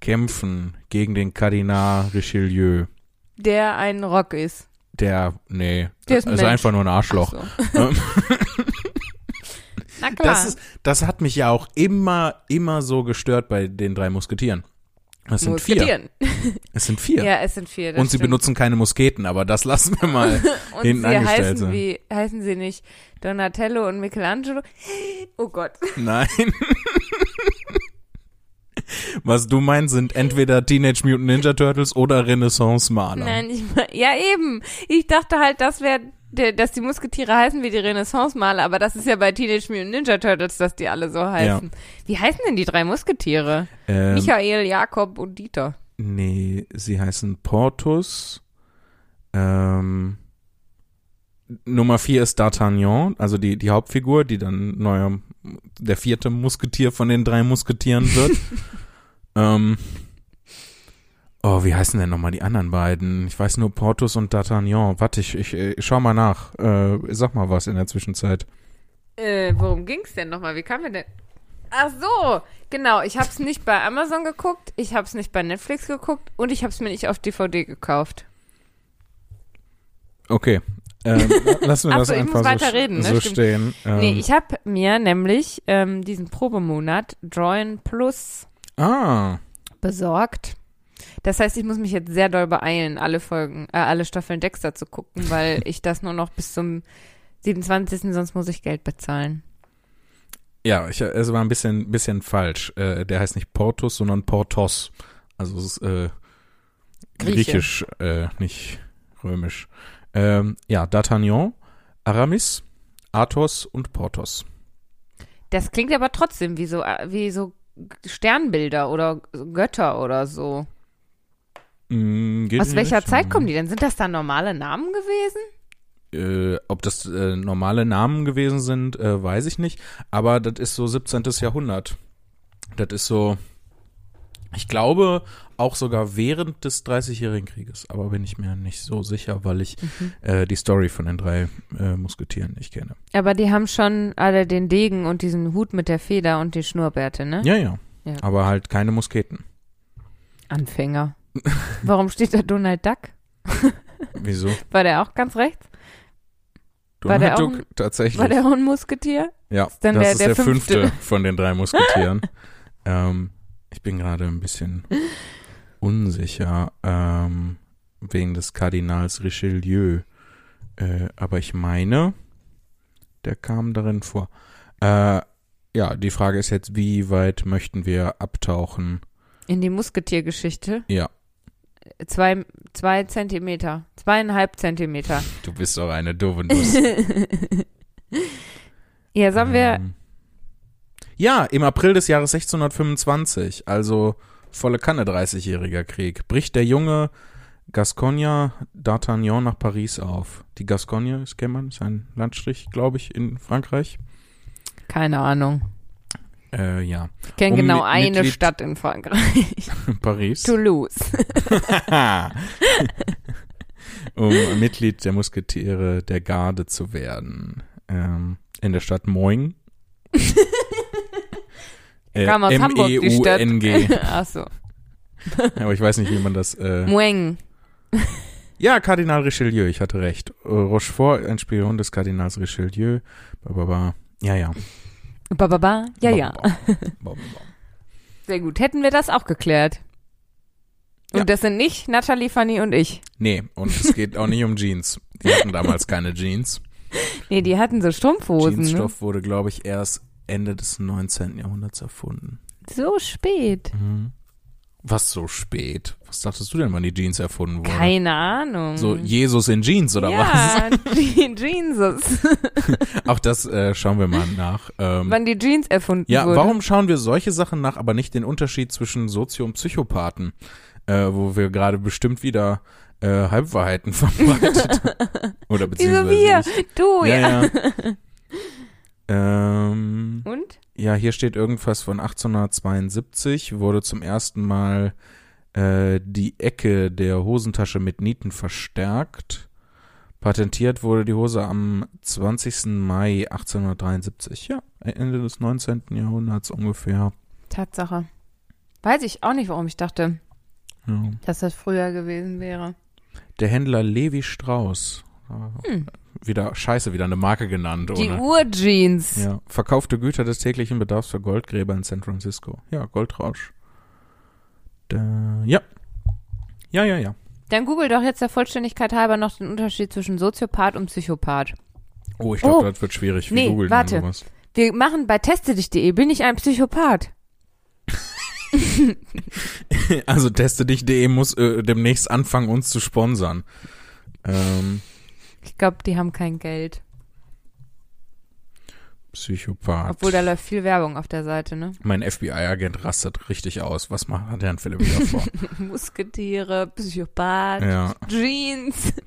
kämpfen gegen den Kardinal Richelieu. Der ein Rock ist. Der, nee, Der ist ein also Mensch. einfach nur ein Arschloch. So. [LAUGHS] Na klar. Das, ist, das hat mich ja auch immer, immer so gestört bei den drei Musketieren. Es sind vier. Es sind vier. Ja, es sind vier. Und sie stimmt. benutzen keine Musketen, aber das lassen wir mal. [LAUGHS] Und hinten sie heißen sind. wie, heißen sie nicht Donatello und Michelangelo? Oh Gott. Nein. Was du meinst, sind entweder Teenage Mutant Ninja Turtles oder Renaissance-Maler. Nein, ich mein, ja eben. Ich dachte halt, das wäre, dass die Musketiere heißen wie die Renaissance-Maler, aber das ist ja bei Teenage Mutant Ninja Turtles, dass die alle so heißen. Wie heißen denn die drei Musketiere? Ähm, Michael, Jakob und Dieter. nee, sie heißen Portus. Ähm, Nummer vier ist D'Artagnan, also die, die Hauptfigur, die dann neuer, der vierte Musketier von den drei Musketieren wird. [LAUGHS] ähm, oh, wie heißen denn nochmal die anderen beiden? Ich weiß nur Portus und D'Artagnan. Warte, ich, ich, ich schau mal nach. Äh, sag mal was in der Zwischenzeit. Äh, worum ging's denn nochmal? Wie kam wir denn? Ach so, genau. Ich hab's nicht bei Amazon geguckt, ich hab's nicht bei Netflix geguckt und ich hab's mir nicht auf DVD gekauft. Okay. Ähm, [LAUGHS] lassen wir das so, ich einfach muss so, weiter reden, ne? so stehen. Ähm, Nee, ich hab mir nämlich ähm, diesen Probemonat Join Plus ah, besorgt. Das heißt, ich muss mich jetzt sehr doll beeilen, alle Folgen, äh, alle Staffeln Dexter zu gucken, weil [LAUGHS] ich das nur noch bis zum 27. sonst muss ich Geld bezahlen. ja, ich, es war ein bisschen, bisschen falsch. Äh, der heißt nicht Portus, sondern Portos. Also es ist äh, griechisch, äh, nicht römisch. Ähm, ja, D'Artagnan, Aramis, Athos und Portos. Das klingt aber trotzdem wie so, äh, wie so Sternbilder oder Götter oder so. Mm, Aus welcher Richtung. Zeit kommen die denn? Sind das da normale Namen gewesen? Äh, ob das äh, normale Namen gewesen sind, äh, weiß ich nicht. Aber das ist so 17. Jahrhundert. Das ist so Ich glaube auch sogar während des Dreißigjährigen Krieges, aber bin ich mir nicht so sicher, weil ich Mhm. äh, die Story von den drei äh, Musketieren nicht kenne. Aber die haben schon alle den Degen und diesen Hut mit der Feder und die Schnurrbärte, ne? Ja, ja. Ja. Aber halt keine Musketen. Anfänger. Warum steht da Donald Duck? Wieso? [LAUGHS] War der auch ganz rechts? War der Donald auch Duck tatsächlich. War der auch ein Musketier? ja, dann das der- ist der der, fünfte. fünfte. von den drei Musketieren. [LAUGHS] ähm, ich bin gerade ein bisschen unsicher ähm, wegen des Kardinals Richelieu. Äh, aber ich meine, der kam darin vor. Äh, ja, die Frage ist jetzt, wie weit möchten wir abtauchen? In die Musketiergeschichte. Ja, Zwei, zwei Zentimeter. Zweieinhalb Zentimeter. [LAUGHS] du bist doch eine doofe Nuss. [LAUGHS] ja, sollen wir. Ähm, Ja, im April des Jahres 1625, also volle Kanne 30-jähriger Krieg, bricht der junge Gascogne d'Artagnan nach Paris auf. Die Gascogne, das kennt man, ist ein Landstrich, glaube ich, in Frankreich. Keine Ahnung. Äh, ja, Ich kenne Um genau eine Mitglied- Stadt in Frankreich. [LAUGHS] Paris. Toulouse. [LAUGHS] um Mitglied der Musketiere der Garde zu werden. Ähm, in der Stadt Moing. äh, [LAUGHS] Kam aus Hamburg, die Stadt. M-E-U-N-G. Achso. Aber ich weiß nicht, wie man das. Äh, Mueng. ja, Kardinal Richelieu, ich hatte recht. Äh, Rochefort, ein Spion des Kardinals Richelieu. Ba. Ja, ja. Ba, ba, ba. Ja, ja. [LAUGHS] Sehr gut. Hätten wir das auch geklärt. Und Ja. das sind nicht Natalie, Fanny und ich. Nee, und es geht auch nicht um Jeans. Die hatten damals [LAUGHS] keine Jeans. Nee, die hatten so Strumpfhosen. Ne? Jeansstoff wurde, glaube ich, erst Ende des 19. Jahrhunderts erfunden. So spät. Mhm. Was so spät? Was dachtest du denn, wann die Jeans erfunden wurden? Keine Ahnung. So Jesus in Jeans oder was? [LAUGHS] ja, Jesus. [LAUGHS] Auch das äh, schauen wir mal nach. Ähm, Wann die Jeans erfunden ja, wurde. warum schauen wir solche Sachen nach, aber nicht den Unterschied zwischen Sozio- und Psychopathen, äh, wo wir gerade bestimmt wieder äh, Halbwahrheiten [LAUGHS] verbreitet oder Wieso beziehungsweise wir? ich. Du, ja. Ja, ja. ähm, Und? Ja, hier steht irgendwas von 1872, wurde zum ersten Mal äh, die Ecke der Hosentasche mit Nieten verstärkt. Patentiert wurde die Hose am 20. Mai 1873. Ja, Ende des 19. Jahrhunderts ungefähr. Tatsache. Weiß ich auch nicht, warum ich dachte, Ja. dass das früher gewesen wäre. Der Händler Levi Strauss. Hm. Wieder, scheiße, wieder eine Marke genannt. Die. Urjeans. Ja, verkaufte Güter des täglichen Bedarfs für Goldgräber in San Francisco. Ja, Goldrausch. Da, ja. Ja, ja, ja. Dann google doch jetzt der Vollständigkeit halber noch den Unterschied zwischen Soziopath und Psychopath. Oh, ich glaube, Oh. das wird schwierig. Wie Nee, googelt man warte. sowas? Wir machen bei testedich.de, bin ich ein Psychopath? [LAUGHS] Also teste-dich.de muss äh, demnächst anfangen, uns zu sponsern. Ähm, Ich glaube, die haben kein Geld. Psychopath. Obwohl da läuft viel Werbung auf der Seite, ne? mein FBI-Agent rastet richtig aus. Was macht Herrn Philipp wieder vor? [LAUGHS] Musketiere, Psychopath, ja. Jeans. [LAUGHS]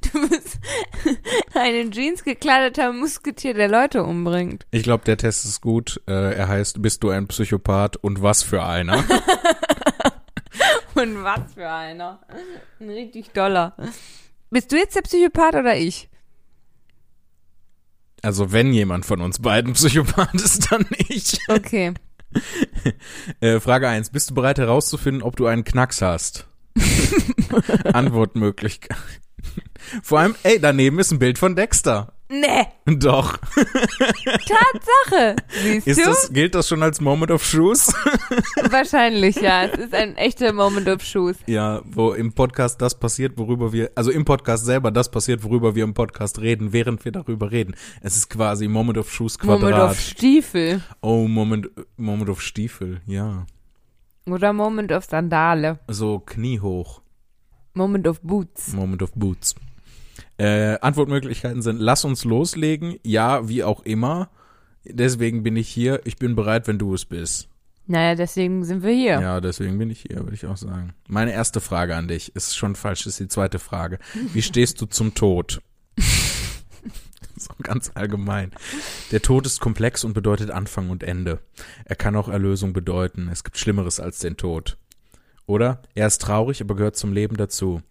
Du bist [LAUGHS] ein in Jeans gekleideter Musketier, der Leute umbringt. Ich glaube, der Test ist gut. Äh, er heißt, bist du ein Psychopath und was für einer? Und was für einer. Ein richtig doller. Bist du jetzt der Psychopath oder ich? Also wenn jemand von uns beiden Psychopath ist, dann ich. Okay. [LAUGHS] Äh, Frage eins: Bist du bereit herauszufinden, ob du einen Knacks hast? [LAUGHS] Antwortmöglichkeit. Vor allem, ey, daneben ist ein Bild von Dexter. Nee, [LAUGHS] Doch. Tatsache. Siehst Ist du? das, gilt das schon als Moment of Shoes? [LAUGHS] Wahrscheinlich, ja. Es ist ein echter Moment of Shoes. ja, wo im Podcast das passiert, worüber wir, also im Podcast selber das passiert, worüber wir im Podcast reden, während wir darüber reden. Es ist quasi Moment of Shoes Quadrat. Moment of Stiefel. oh, Moment, Moment of Stiefel, ja. Oder Moment of Sandale. So kniehoch. Moment of Boots. Moment of Boots. Äh, Antwortmöglichkeiten sind, lass uns loslegen, ja, wie auch immer. Deswegen bin ich hier, ich bin bereit, wenn du es bist. Naja, deswegen sind wir hier. Ja, deswegen bin ich hier, würde ich auch sagen. Meine erste Frage an dich ist schon falsch, ist die zweite Frage. Wie stehst du zum Tod? [LAUGHS] so ganz allgemein. Der Tod ist komplex und bedeutet Anfang und Ende. Er kann auch Erlösung bedeuten. Es gibt Schlimmeres als den Tod. Oder er ist traurig, aber gehört zum Leben dazu.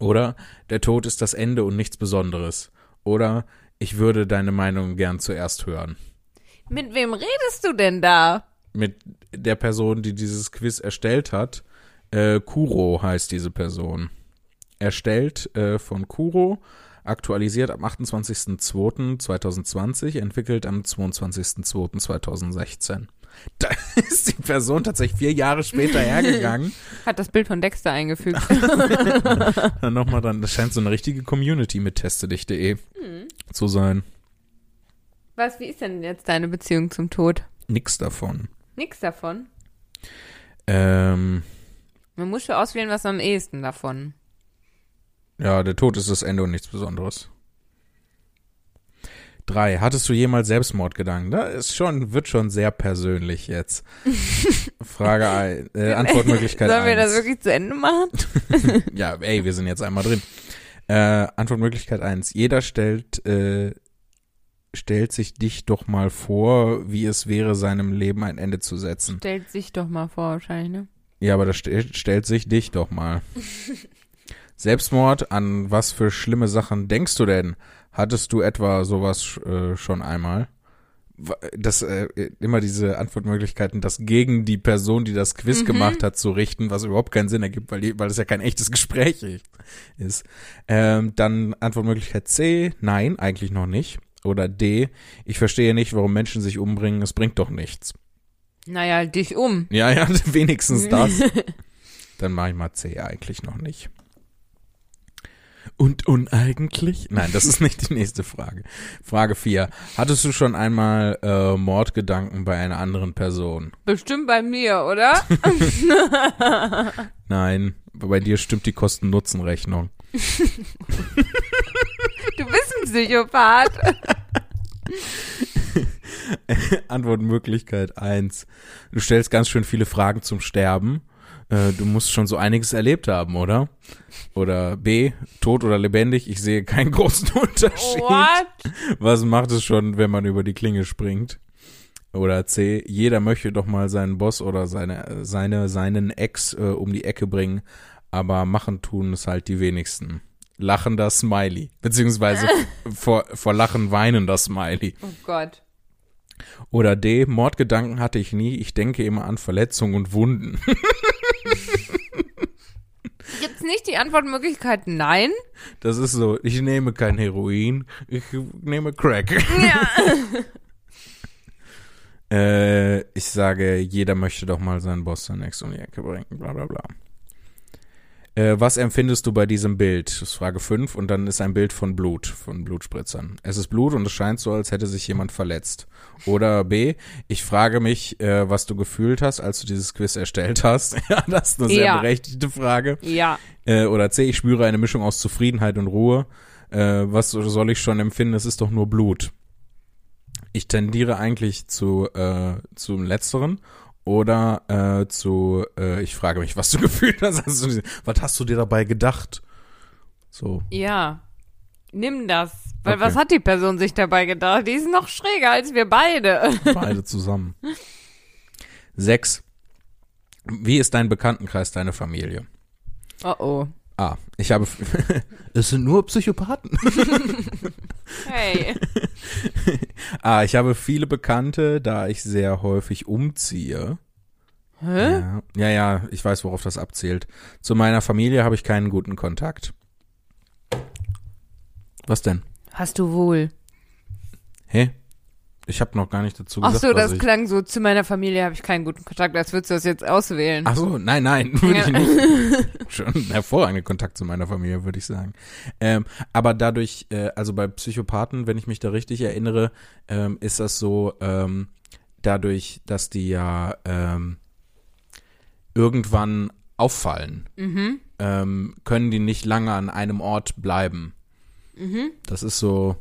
Oder der Tod ist das Ende und nichts Besonderes. Oder ich würde deine Meinung gern zuerst hören. Mit wem redest du denn da? Mit der Person, die dieses Quiz erstellt hat. Äh, Kuro heißt diese Person. Erstellt äh, von Kuro, aktualisiert am 28.02.2020, entwickelt am 22.02.2016. [LAUGHS] Da ist die Person tatsächlich vier Jahre später hergegangen. [LAUGHS] Hat das Bild von Dexter eingefügt. [LAUGHS] Dann nochmal dann, das scheint so eine richtige Community mit testedich.de Hm. zu sein. Was, wie ist denn jetzt deine Beziehung zum Tod? Nix davon. Nix davon. Ähm, Man muss schon auswählen, was am ehesten davon. ja, der Tod ist das Ende und nichts Besonderes. Drei. Hattest du jemals Selbstmordgedanken? Da ist schon, wird schon sehr persönlich jetzt. [LAUGHS] Frage ein, äh, Antwortmöglichkeit Sollen wir das wirklich zu Ende machen? [LAUGHS] Ja, ey, wir sind jetzt einmal drin. Äh, Antwortmöglichkeit eins. Jeder stellt, äh, stellt sich dich doch mal vor, wie es wäre, seinem Leben ein Ende zu setzen. Stellt sich doch mal vor, wahrscheinlich, ne? Ja, aber das stellt, stellt sich dich doch mal. [LAUGHS] Selbstmord, an was für schlimme Sachen denkst du denn? Hattest du etwa sowas äh, schon einmal? Das äh, immer diese Antwortmöglichkeiten, das gegen die Person, die das Quiz Mhm. gemacht hat, zu richten, was überhaupt keinen Sinn ergibt, weil, die, weil das ja kein echtes [LAUGHS] Gespräch ist. Ähm, dann Antwortmöglichkeit C, nein, eigentlich noch nicht. Oder D, ich verstehe nicht, warum Menschen sich umbringen, es bringt doch nichts. Naja, dich um. Ja, ja, [LAUGHS] wenigstens das. [LAUGHS] Dann mache ich mal C eigentlich noch nicht. Und uneigentlich? Nein, das ist nicht die nächste Frage. Frage 4. Hattest du schon einmal äh, Mordgedanken bei einer anderen Person? Bestimmt bei mir, oder? [LAUGHS] Nein, bei dir stimmt die Kosten-Nutzen-Rechnung. [LAUGHS] Du bist ein Psychopath. [LAUGHS] Antwortmöglichkeit 1. Du stellst ganz schön viele Fragen zum Sterben. Äh, du musst schon so einiges erlebt haben, oder? Oder B, tot oder lebendig, ich sehe keinen [LAUGHS] großen Unterschied. What? Was macht es schon, wenn man über die Klinge springt? Oder C, jeder möchte doch mal seinen Boss oder seine, seine, seinen Ex äh, um die Ecke bringen, aber machen tun es halt die wenigsten. Lachender Smiley. Beziehungsweise [LAUGHS] vor, vor Lachen weinender Smiley. Oh Gott. Oder D, Mordgedanken hatte ich nie, ich denke immer an Verletzungen und Wunden. [LAUGHS] Gibt's nicht die Antwortmöglichkeit nein? Das ist so, ich nehme kein Heroin, ich nehme Crack. Ja. [LAUGHS] [LAUGHS] Äh, ich sage, jeder möchte doch mal seinen Boss dann Ex um die Ecke bringen, bla bla bla. Äh, was empfindest du bei diesem Bild? Das ist Frage 5 und dann ist ein Bild von Blut, von Blutspritzern. Es ist Blut und es scheint so, als hätte sich jemand verletzt. Oder B, ich frage mich, äh, was du gefühlt hast, als du dieses Quiz erstellt hast. [LAUGHS] ja, das ist eine sehr Ja. berechtigte Frage. Ja. Äh, oder C, ich spüre eine Mischung aus Zufriedenheit und Ruhe. Äh, was soll ich schon empfinden? Es ist doch nur Blut. Ich tendiere eigentlich zu äh, zum Letzteren oder äh, zu, äh, ich frage mich, was du [LAUGHS] gefühlt hast. Also, was hast du dir dabei gedacht? So. Ja. Nimm das. Weil Okay. was hat die Person sich dabei gedacht? Die ist noch schräger als wir beide. [LAUGHS] Beide zusammen. Sechs. Wie ist dein Bekanntenkreis, deine Familie? Oh oh. Ah, ich habe. [LAUGHS] es sind nur Psychopathen. [LAUGHS] Hey. [LAUGHS] Ah, ich habe viele Bekannte, da ich sehr häufig umziehe. Hä? Ja, ja, ja, ich weiß, worauf das abzielt. Zu meiner Familie habe ich keinen guten Kontakt. Was denn? Hast du wohl. Hä? Ich habe noch gar nicht dazu Ach gesagt, so, was das ich... klang so, zu meiner Familie habe ich keinen guten Kontakt, als würdest du das jetzt auswählen. Ach so, nein, nein, [LAUGHS] würde Ja. ich nicht. [LAUGHS] Schon ein hervorragender Kontakt zu meiner Familie, würde ich sagen. Ähm, aber dadurch, äh, also bei Psychopathen, wenn ich mich da richtig erinnere, ähm, ist das so, ähm, dadurch, dass die ja ähm, irgendwann auffallen, Mhm. ähm, können die nicht lange an einem Ort bleiben. Mhm. Das ist so,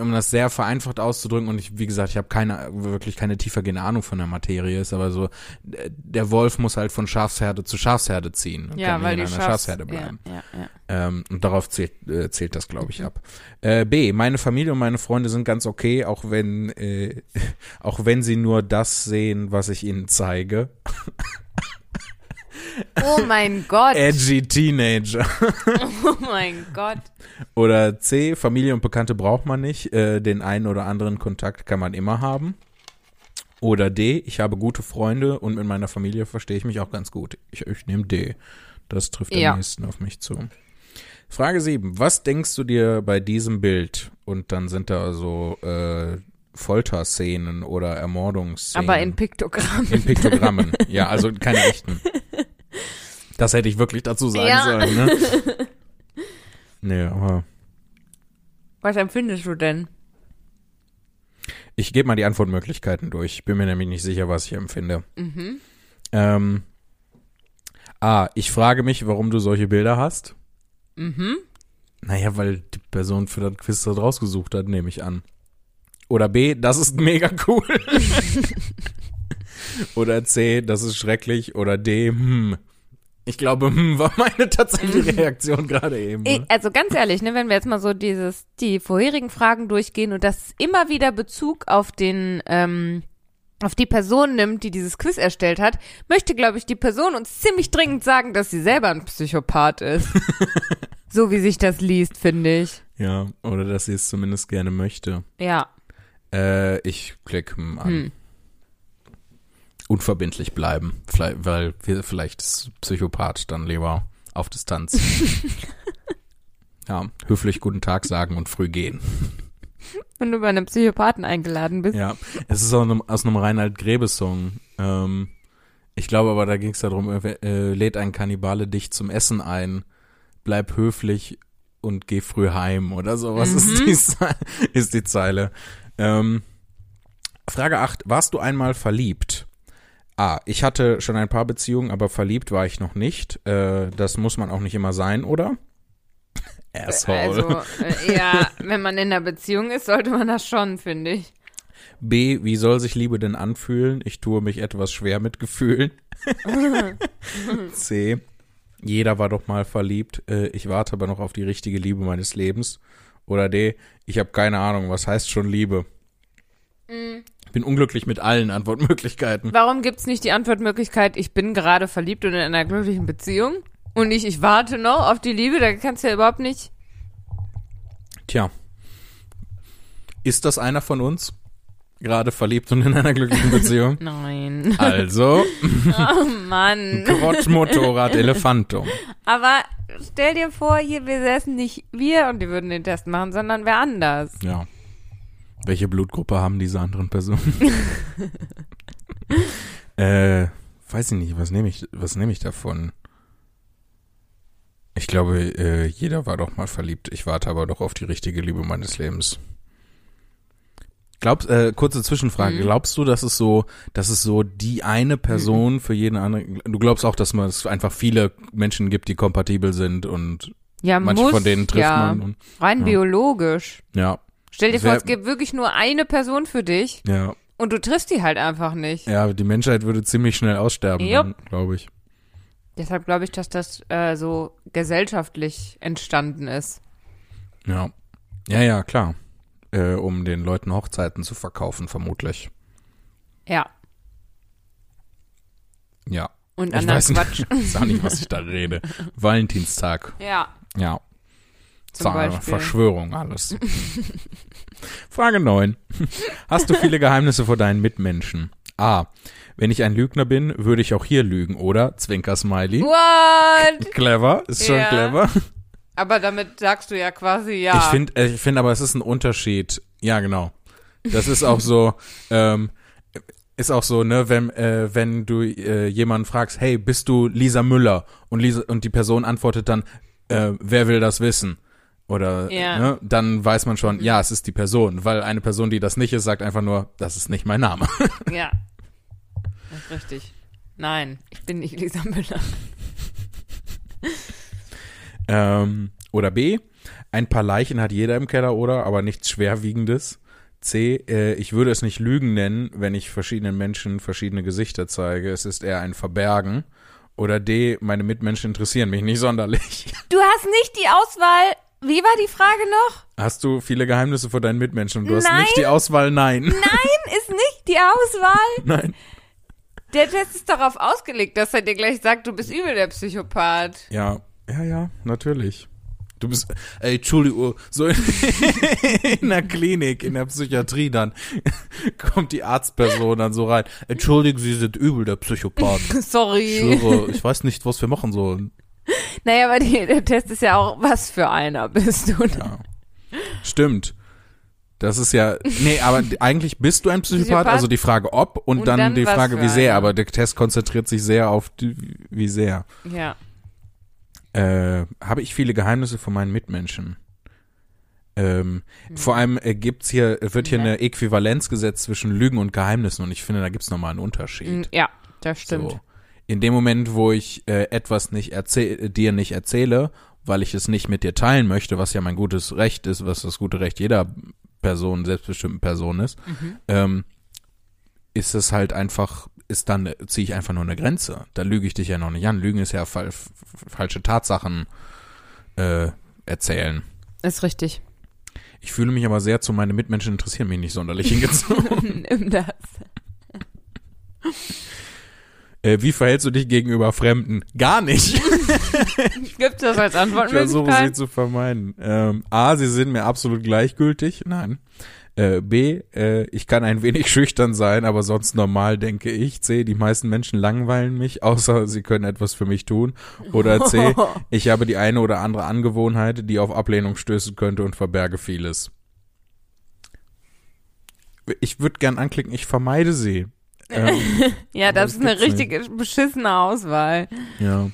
um das sehr vereinfacht auszudrücken, und ich, wie gesagt, ich habe keine, wirklich keine tiefergehende Ahnung von der Materie, ist aber so, d- der Wolf muss halt von Schafsherde zu Schafsherde ziehen und Ja, kann weil in einer Schafs Schafsherde bleiben. Ja, ja, ja. Ähm, und darauf zählt, äh, zählt das, glaube ich, ab. Äh, B, meine Familie und meine Freunde sind ganz okay, auch wenn, äh, [LAUGHS] auch wenn sie nur das sehen, was ich ihnen zeige. [LAUGHS] Oh mein Gott. Edgy Teenager. [LAUGHS] Oh mein Gott. Oder C, Familie und Bekannte braucht man nicht. Äh, den einen oder anderen Kontakt kann man immer haben. Oder D, ich habe gute Freunde und mit meiner Familie verstehe ich mich auch ganz gut. Ich, ich nehme D. Das trifft Ja. am nächsten auf mich zu. Frage 7. Was denkst du dir bei diesem Bild? Und dann sind da so äh, Folterszenen oder Ermordungsszenen. Aber in Piktogrammen. In Piktogrammen. ja, also keine echten. [LAUGHS] Das hätte ich wirklich dazu sagen Ja. sollen, ne? [LAUGHS] Nee, aber Was empfindest du denn? ich gebe mal die Antwortmöglichkeiten durch. Ich bin mir nämlich nicht sicher, was ich empfinde. Mhm. Ähm, A, ich frage mich, warum du solche Bilder hast. Mhm. Naja, weil die Person für das Quiz das rausgesucht hat, nehme ich an. Oder B, das ist mega cool. [LAUGHS] Oder C, das ist schrecklich. Oder D, hm. Ich glaube, hm, [LAUGHS] war meine tatsächliche Reaktion gerade eben. Ich, also ganz ehrlich, ne, wenn wir jetzt mal so dieses, die vorherigen Fragen durchgehen und das immer wieder Bezug auf den, ähm, auf die Person nimmt, die dieses Quiz erstellt hat, möchte, glaube ich, die Person uns ziemlich dringend sagen, dass sie selber ein Psychopath ist. [LAUGHS] so wie sich das liest, finde ich. Ja, oder dass sie es zumindest gerne möchte. Ja. Äh, ich klicke an. Hm. Unverbindlich bleiben, vielleicht, weil wir vielleicht ist Psychopath dann lieber auf Distanz. [LAUGHS] ja, höflich guten Tag sagen und früh gehen. Wenn du bei einem Psychopathen eingeladen bist. Ja, es ist auch aus einem Reinhard Grebe-Song. Ähm, ich glaube aber, da ging es darum, äh, lädt ein Kannibale dich zum Essen ein, bleib höflich und geh früh heim oder sowas Mhm. ist, die, Ze- ist die Zeile. Ähm, Frage 8. Warst du einmal verliebt? A. Ich hatte schon ein paar Beziehungen, aber verliebt war ich noch nicht. Äh, das muss man auch nicht immer sein, oder? [LAUGHS] Asshole. Also, äh, ja, wenn man in einer Beziehung ist, sollte man das schon, finde ich. B, wie soll sich Liebe denn anfühlen? Ich tue mich etwas schwer mit Gefühlen. [LAUGHS] C, jeder war doch mal verliebt. Äh, ich warte aber noch auf die richtige Liebe meines Lebens. Oder D, ich habe keine Ahnung, was heißt schon Liebe? Ich bin unglücklich mit allen Antwortmöglichkeiten. Warum gibt's nicht die Antwortmöglichkeit, ich bin gerade verliebt und in einer glücklichen Beziehung? Und nicht, ich warte noch auf die Liebe? Da kannst du ja überhaupt nicht. Tja. Ist das einer von uns? Gerade verliebt und in einer glücklichen Beziehung? [LAUGHS] Nein. Also, [LAUGHS] Oh Mann. Quad-Motorrad Elefantum. Aber stell dir vor, hier, wir säßen nicht wir und die würden den Test machen, sondern wer anders. Ja. Welche Blutgruppe haben diese anderen Personen? [LAUGHS] [LAUGHS] äh, weiß ich nicht, was nehme ich, was nehme ich davon? Ich glaube, äh, jeder war doch mal verliebt. Ich warte aber doch auf die richtige Liebe meines Lebens. Glaubst, äh, kurze Zwischenfrage. Mhm. Glaubst du, dass es so, dass es so die eine Person für jeden anderen, du glaubst auch, dass man es einfach viele Menschen gibt, die kompatibel sind und Ja, manche muss, von denen trifft ja. man und, Rein Ja. biologisch. ja, Stell dir vor, es gibt wirklich nur eine Person für dich ja. und du triffst die halt einfach nicht. Ja, die Menschheit würde ziemlich schnell aussterben, glaube ich. Deshalb glaube ich, dass das äh, so gesellschaftlich entstanden ist. Ja. Ja, ja, klar. Äh, um den Leuten Hochzeiten zu verkaufen, vermutlich. Ja. Ja. Und Ich anderen weiß nicht, Quatsch. [LAUGHS] ich weiß nicht, was ich da rede. [LAUGHS] Valentinstag. Ja, Ja. Zum Beispiel. Verschwörung, [LAUGHS] alles. Frage 9. Hast du viele Geheimnisse vor deinen Mitmenschen? A. Wenn ich ein Lügner bin, würde ich auch hier lügen, oder? Zwinker Smiley. What? [LAUGHS] Clever, ist schon Ja. clever. Aber damit sagst du ja quasi ja. Ich finde, ich finde aber, es ist ein Unterschied. Ja, genau. Das ist auch so, ähm, ist auch so, ne, wenn, äh, wenn du äh, jemanden fragst, hey, bist du Lisa Müller? Und Lisa, und die Person antwortet dann, äh, wer will das wissen? Oder, Ja. ne, dann weiß man schon, ja, es ist die Person, weil eine Person, die das nicht ist, sagt einfach nur, das ist nicht mein Name. [LAUGHS] Ja. Das ist richtig. Nein, ich bin nicht Lisa Müller. Ähm, oder B, ein paar Leichen hat jeder im Keller, oder? Aber nichts Schwerwiegendes. C, äh, ich würde es nicht Lügen nennen, wenn ich verschiedenen Menschen verschiedene Gesichter zeige. Es ist eher ein Verbergen. Oder D, meine Mitmenschen interessieren mich nicht sonderlich. Du hast nicht die Auswahl. Wie war die Frage noch? Hast du viele Geheimnisse vor deinen Mitmenschen und du hast Nein. nicht die Auswahl Nein. Nein, ist nicht die Auswahl. [LAUGHS] Nein. Der Test ist darauf ausgelegt, dass er dir gleich sagt, du bist übel der Psychopath. Ja, ja, ja, natürlich. Du bist, ey, Entschuldigung, so in, [LAUGHS] in der Klinik, in der Psychiatrie dann [LAUGHS] kommt die Arztperson dann so rein. Entschuldigen Sie sind übel der Psychopath. Ich Sorry. schwöre, ich weiß nicht, was wir machen sollen. Naja, aber die, der Test ist ja auch, was für einer bist du. Ja. Stimmt. Das ist ja, nee, aber eigentlich bist du ein Psychopath, Psychopath? also die Frage ob und, Und dann, dann die Frage wie sehr, einer. aber der Test konzentriert sich sehr auf die, wie sehr. Ja. Äh, habe ich viele Geheimnisse von meinen Mitmenschen? Ähm, Vor allem äh, gibt's hier, wird hier Nee. eine Äquivalenz gesetzt zwischen Lügen und Geheimnissen und ich finde, da gibt's nochmal einen Unterschied. Mm, Ja, das stimmt. So. In dem Moment, wo ich äh, etwas nicht dir nicht erzähle, weil ich es nicht mit dir teilen möchte, was ja mein gutes Recht ist, was das gute Recht jeder Person, selbstbestimmten Person ist, Mhm. ähm, ist es halt einfach, ist dann, ziehe ich einfach nur eine Grenze. Da lüge ich dich ja noch nicht an. Lügen ist ja fal falsche Tatsachen äh, erzählen. Ist richtig. Ich fühle mich aber sehr zu meine Mitmenschen interessieren mich nicht sonderlich hingezogen. Nimm [LAUGHS] das. [LAUGHS] äh, wie verhältst du dich gegenüber Fremden? Gar nicht. [LAUGHS] Gibt das als Ich versuche sie zu vermeiden. Ähm, A, sie sind mir absolut gleichgültig. Nein. Äh, B, äh, ich kann ein wenig [LAUGHS] schüchtern sein, aber sonst normal, denke ich. C, die meisten Menschen langweilen mich, außer sie können etwas für mich tun. Oder C, [LAUGHS] ich habe die eine oder andere Angewohnheit, die auf Ablehnung stößen könnte und verberge vieles. Ich würde gern anklicken, ich vermeide sie. Ähm, [LAUGHS] Ja, das das ist eine richtige beschissene Auswahl. Ja.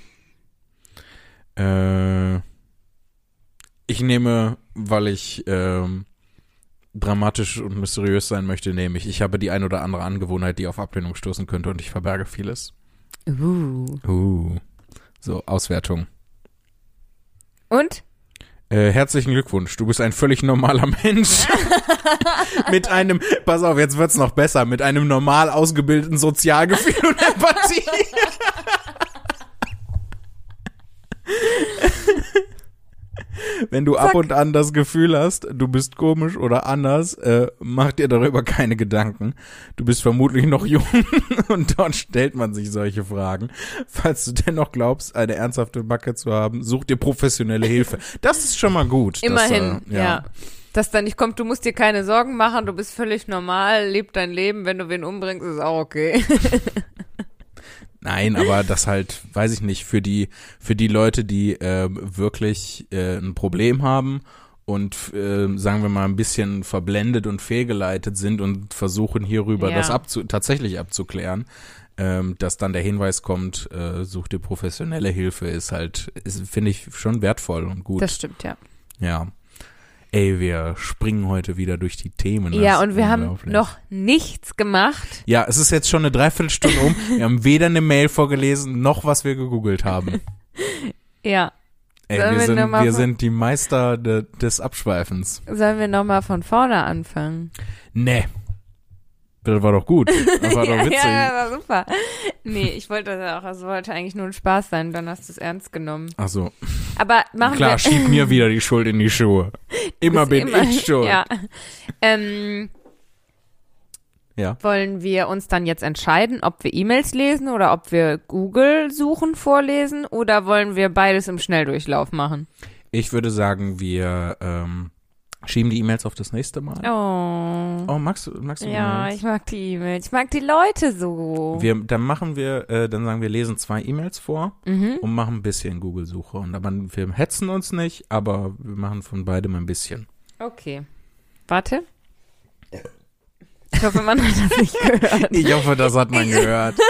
Äh, ich nehme, weil ich ähm, dramatisch und mysteriös sein möchte, nehme ich, ich habe die ein oder andere Angewohnheit, die auf Ablehnung stoßen könnte und ich verberge vieles. Uh. Uh. So, Auswertung. Und? Äh, herzlichen Glückwunsch, du bist ein völlig normaler [LAUGHS] Mensch. [LAUGHS] mit einem, pass auf, jetzt wird's noch besser, mit einem normal ausgebildeten Sozialgefühl und Empathie. [LAUGHS] Wenn du ab Zack. und an das Gefühl hast, du bist komisch oder anders, äh, mach dir darüber keine Gedanken. Du bist vermutlich noch jung [LAUGHS] und dort stellt man sich solche Fragen. Falls du dennoch glaubst, eine ernsthafte Backe zu haben, such dir professionelle Hilfe. Das ist schon mal gut. Immerhin, dass, äh, ja. Dass da nicht kommt, du musst dir keine Sorgen machen, du bist völlig normal, leb dein Leben, wenn du wen umbringst, ist auch okay. [LAUGHS] Nein, aber das halt, weiß ich nicht, für die, für die Leute, die äh, wirklich äh, ein Problem haben und äh, sagen wir mal ein bisschen verblendet und fehlgeleitet sind und versuchen hierüber Ja. das abzu tatsächlich abzuklären, ähm, dass dann der Hinweis kommt, äh, such dir professionelle Hilfe, ist halt, finde ich schon wertvoll und gut. Das stimmt, ja. ja. Ey, wir springen heute wieder durch die Themen. das Ja, und wir haben noch nichts gemacht. Ja, es ist jetzt schon eine Dreiviertelstunde um. [LAUGHS] Wir haben weder eine Mail vorgelesen, noch was wir gegoogelt haben. [LAUGHS] Ja. Ey, Sollen wir sind, wir sind die Meister de, des Abschweifens. Sollen wir nochmal von vorne anfangen? Nee. Das war doch gut. Das war [LAUGHS] doch ja, witzig. ja, das war super. Nee, ich wollte das auch, es wollte eigentlich nur ein Spaß sein, dann hast du es ernst genommen. Ach so. Aber machen Klar, wir. schieb mir wieder die Schuld in die Schuhe. [LAUGHS] Immer bin immer- ich schuld. Ja. Ähm, Ja. wollen wir uns dann jetzt entscheiden, ob wir E-Mails lesen oder ob wir Google suchen vorlesen oder wollen wir beides im Schnelldurchlauf machen? Ich würde sagen, wir ähm, schieben die E-Mails auf das nächste Mal. Oh. Oh, magst du, magst du Ja, E-Mails? ich mag die E-Mails. Ich mag die Leute so. Wir, dann machen wir, äh, dann sagen wir, lesen zwei E-Mails vor mhm. und machen ein bisschen Google-Suche. Und aber wir hetzen uns nicht, aber wir machen von beidem ein bisschen. Okay. Warte. Ich hoffe, man hat das nicht gehört. Ich hoffe, das hat man gehört. [LAUGHS]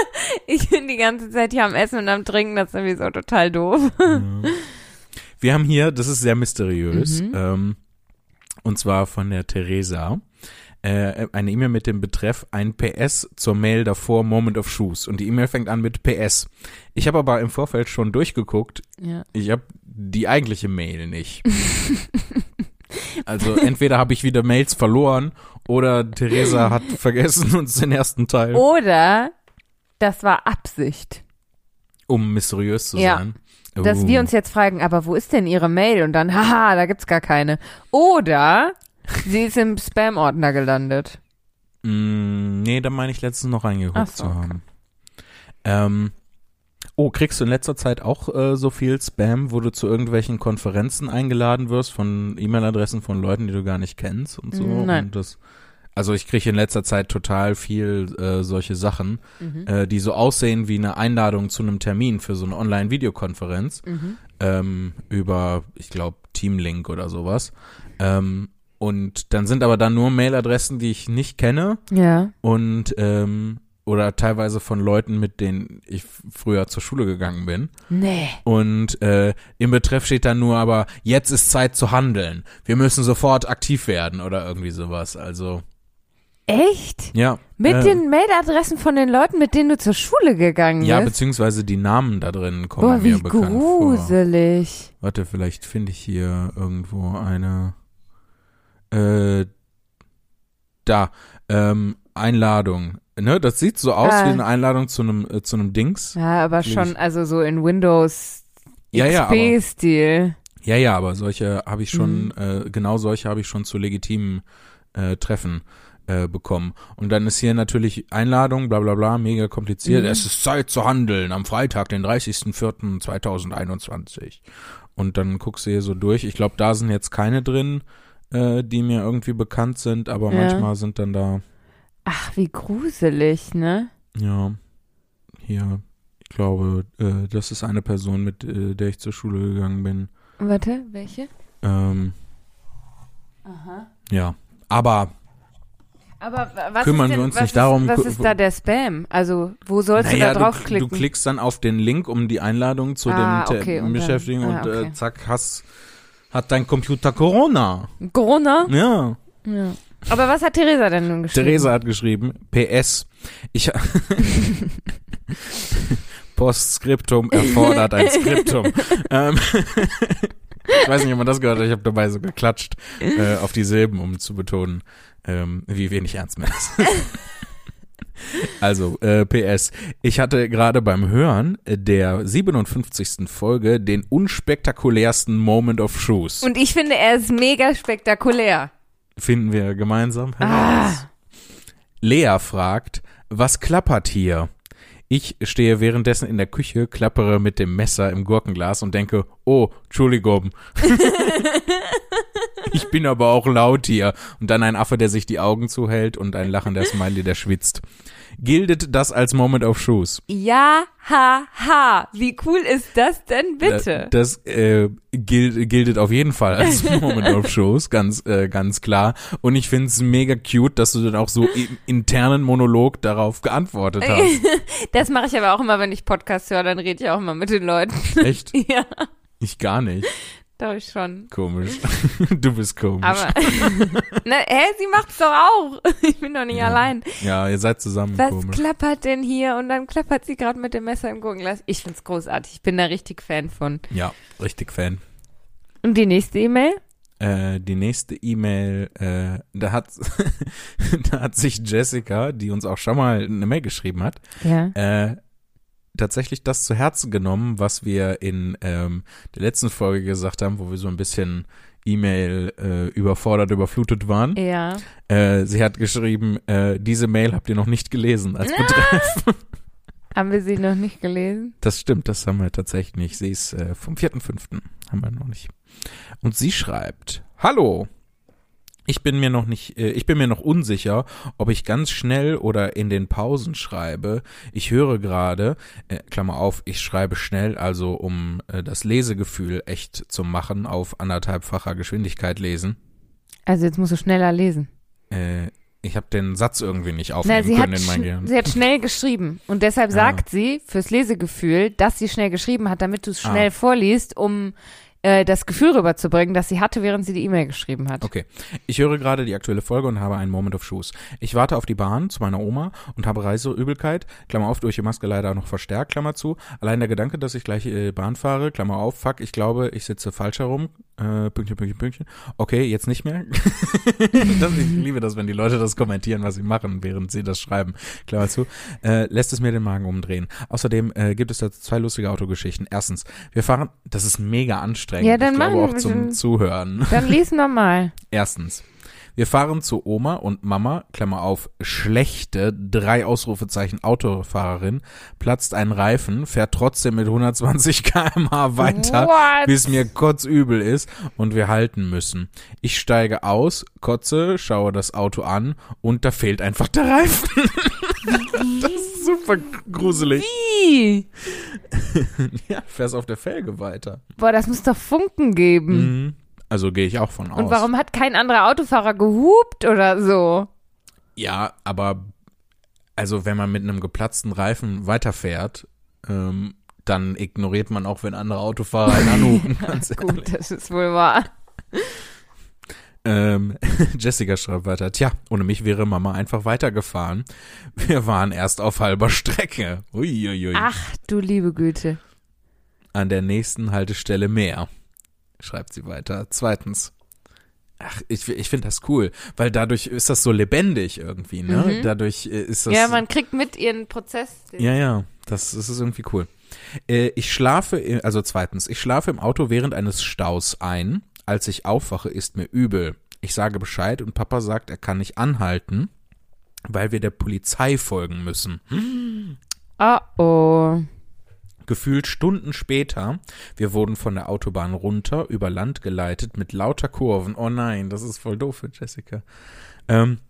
Ich bin die ganze Zeit hier am Essen und am Trinken, das ist irgendwie so total doof. Wir haben hier, das ist sehr mysteriös, Mhm. ähm, und zwar von der Theresa, äh, eine E-Mail mit dem Betreff ein PS zur Mail davor Moment of Shoes. Und die E-Mail fängt an mit PS. Ich habe aber im Vorfeld schon durchgeguckt, Ja. ich habe die eigentliche Mail nicht. [LAUGHS] Also entweder habe ich wieder Mails verloren oder Theresa hat vergessen uns den ersten Teil, Oder das war Absicht. um mysteriös zu Ja. sein. Dass Oh. wir uns jetzt fragen, aber wo ist denn ihre Mail? Und dann, [LAUGHS] haha, da gibt's gar keine. Oder sie ist im Spam-Ordner gelandet. Mm, nee, da meine ich letztens noch reingeguckt so, zu okay. haben. Ähm, oh, kriegst du in letzter Zeit auch äh, so viel Spam, wo du zu irgendwelchen Konferenzen eingeladen wirst von E-Mail-Adressen von Leuten, die du gar nicht kennst und so? Nein. Und das, also ich kriege in letzter Zeit total viel äh, solche Sachen, Mhm. äh, die so aussehen wie eine Einladung zu einem Termin für so eine Online-Videokonferenz Mhm. ähm, über, ich glaube, Teamlink oder sowas. Ähm, und dann sind aber dann nur Mailadressen, die ich nicht kenne Ja. und ähm, oder teilweise von Leuten, mit denen ich früher zur Schule gegangen bin. Nee. Und äh, im Betreff steht dann nur aber, jetzt ist Zeit zu handeln. Wir müssen sofort aktiv werden oder irgendwie sowas. Also, Echt? ja. Mit äh, den Mailadressen von den Leuten, mit denen du zur Schule gegangen Ja, bist? beziehungsweise die Namen da drin kommen Boah, wie mir bekannt vor. gruselig. Warte, vielleicht finde ich hier irgendwo eine. Äh, da. Ähm, Einladung. Ne, das sieht so aus Ah. wie eine Einladung zu einem äh, zu einem Dings. Ja, aber schon, also so in Windows Ja, ja, aber, XP-Stil. ja, ja, aber solche habe ich schon, Mhm. äh, genau solche habe ich schon zu legitimen äh, Treffen äh, bekommen. Und dann ist hier natürlich Einladung, bla bla bla, mega kompliziert. Mhm. Es ist Zeit zu handeln am Freitag, den 30.04.2021. Und dann guckst du hier so durch. Ich glaube, da sind jetzt keine drin, äh, die mir irgendwie bekannt sind, aber Ja. manchmal sind dann da, Ach, wie gruselig, ne? ja, hier, ich glaube, äh, das ist eine Person, mit äh, der ich zur Schule gegangen bin. Warte, welche? Ähm, Aha. ja, aber Aber wa- was Kümmern ist denn, wir uns nicht ist, darum, Was ist da der Spam? Also, wo sollst naja, du da du, draufklicken? du klickst dann auf den Link, um die Einladung zu Ah, dem okay, und dann- Beschäftigen ah, und äh, okay. zack, hast, hat dein Computer Corona. Corona? Ja. Ja. Aber was hat Theresa denn nun geschrieben? Theresa hat geschrieben, PS, ich [LAUGHS] Postskriptum erfordert ein Skriptum. [LAUGHS] ähm, [LAUGHS] ich weiß nicht, ob man das gehört hat, ich habe dabei so geklatscht äh, auf die Silben, um zu betonen, ähm, wie wenig ernst das ist. [LAUGHS] Also, äh, PS, ich hatte gerade beim Hören der 57. Folge den unspektakulärsten Moment of Shoes. Und ich finde, er ist mega spektakulär. Finden wir gemeinsam heraus. Ah. Lea fragt, was klappert hier? Ich stehe währenddessen in der Küche, klappere mit dem Messer im Gurkenglas und denke, oh, Entschuldigung. [LAUGHS] ich bin aber auch laut hier. Und dann ein Affe, der sich die Augen zuhält und ein lachender Smiley, der schwitzt. Gildet das als Moment of Shoes? Ja, ha, ha. Wie cool ist das denn bitte? Das äh, gilt, giltet auf jeden Fall als [LAUGHS] Moment of Shows, ganz, äh, ganz klar. Und ich finde es mega cute, dass du dann auch so im internen Monolog darauf geantwortet [LAUGHS] hast. Das mache ich aber auch immer, wenn ich Podcast höre, dann rede ich auch immer mit den Leuten. Echt? [LAUGHS] ja, Ich gar nicht. Doch ich schon. Komisch. [LAUGHS] Du bist komisch. Aber, [LAUGHS] ne, hä, sie macht's doch auch. [LAUGHS] Ich bin doch nicht Ja. allein. ja, ihr seid zusammen Was komisch. klappert denn hier? Und dann klappert sie gerade mit dem Messer im Gurkenglas. Ich find's großartig. Ich bin da richtig Fan von. Ja, richtig Fan. Und die nächste E-Mail? Äh, die nächste E-Mail, äh, da hat, da hat sich Jessica, die uns auch schon mal eine Mail geschrieben hat, Ja. äh, tatsächlich das zu Herzen genommen, was wir in ähm, der letzten Folge gesagt haben, wo wir so ein bisschen E-Mail äh, überfordert, überflutet waren. Ja. Äh, sie hat geschrieben, äh, diese Mail habt ihr noch nicht gelesen als Betreff. [LAUGHS] Haben wir sie noch nicht gelesen? Das stimmt, das haben wir tatsächlich nicht. Sie ist äh, vom 4.5. haben wir noch nicht. Und sie schreibt, Hallo, ich bin mir noch nicht, äh, ich bin mir noch unsicher, ob ich ganz schnell oder in den Pausen schreibe. Ich höre gerade, äh, Klammer auf, ich schreibe schnell, also um äh, das Lesegefühl echt zu machen, auf anderthalbfacher Geschwindigkeit lesen. Also jetzt musst du schneller lesen. Äh, ich habe den Satz irgendwie nicht Na, aufnehmen sie, hat können in mein Gehirn. sie hat schnell geschrieben. Und deshalb Ah. sagt sie fürs Lesegefühl, dass sie schnell geschrieben hat, damit du es schnell Ah. vorliest, um äh, das Gefühl rüberzubringen, das sie hatte, während sie die E-Mail geschrieben hat. Okay. Ich höre gerade die aktuelle Folge und habe einen Moment of Shoes. Ich warte auf die Bahn zu meiner Oma und habe Reiseübelkeit, Klammer auf, durch die Maske leider noch verstärkt, Klammer zu. Allein der Gedanke, dass ich gleich äh, Bahn fahre, Klammer auf, fuck, ich glaube, ich sitze falsch herum, äh, Pünktchen, Pünktchen, Pünktchen. Okay, jetzt nicht mehr. [LAUGHS] das, ich liebe das, wenn die Leute das kommentieren, was sie machen, während sie das schreiben, Klammer zu. Äh, lässt es mir den Magen umdrehen. Außerdem äh, gibt es da zwei lustige Autogeschichten. Erstens, wir fahren, das ist mega anstrengend. Ja, dann ich glaube machen auch wir zum schon. Zuhören. Dann lies nochmal. [LAUGHS] Erstens, Wir fahren zu Oma und Mama, Klammer auf, schlechte, drei Ausrufezeichen Autofahrerin, platzt ein Reifen, fährt trotzdem mit 120 kmh weiter, bis mir kotzübel ist und wir halten müssen. Ich steige aus, kotze, schaue das Auto an und da fehlt einfach der Reifen. [LAUGHS] das ist super gruselig. Wie? [LAUGHS] Ja, fährst auf der Felge weiter. Boah, das muss doch Funken geben. Mhm. Also gehe ich auch von aus. Und warum hat kein anderer Autofahrer gehupt oder so? Ja, aber also wenn man mit einem geplatzten Reifen weiterfährt, ähm, dann ignoriert man auch, wenn andere Autofahrer einen [LAUGHS] anhupen. Ehrlich. Gut, das ist wohl wahr. Ähm, [LAUGHS] Jessica schreibt weiter, tja, ohne mich wäre Mama einfach weitergefahren. Wir waren erst auf halber Strecke. Uiuiui. Ach, du liebe Güte. An der nächsten Haltestelle mehr, schreibt sie weiter. Zweitens. Ach, ich, ich finde das cool, weil dadurch ist das so lebendig irgendwie, ne? Mhm. Dadurch äh, ist das. Ja, man kriegt mit ihren Prozess. Ja, ja, das, das ist irgendwie cool. Äh, ich schlafe, i- also zweitens, ich schlafe im Auto während eines Staus ein. Als ich aufwache, ist mir übel. Ich sage Bescheid und Papa sagt, er kann nicht anhalten, weil wir der Polizei folgen müssen. Oh oh. Gefühlt Stunden später, wir wurden von der Autobahn runter, über Land geleitet mit lauter Kurven. Oh nein, das ist voll doof für Jessica. Ähm,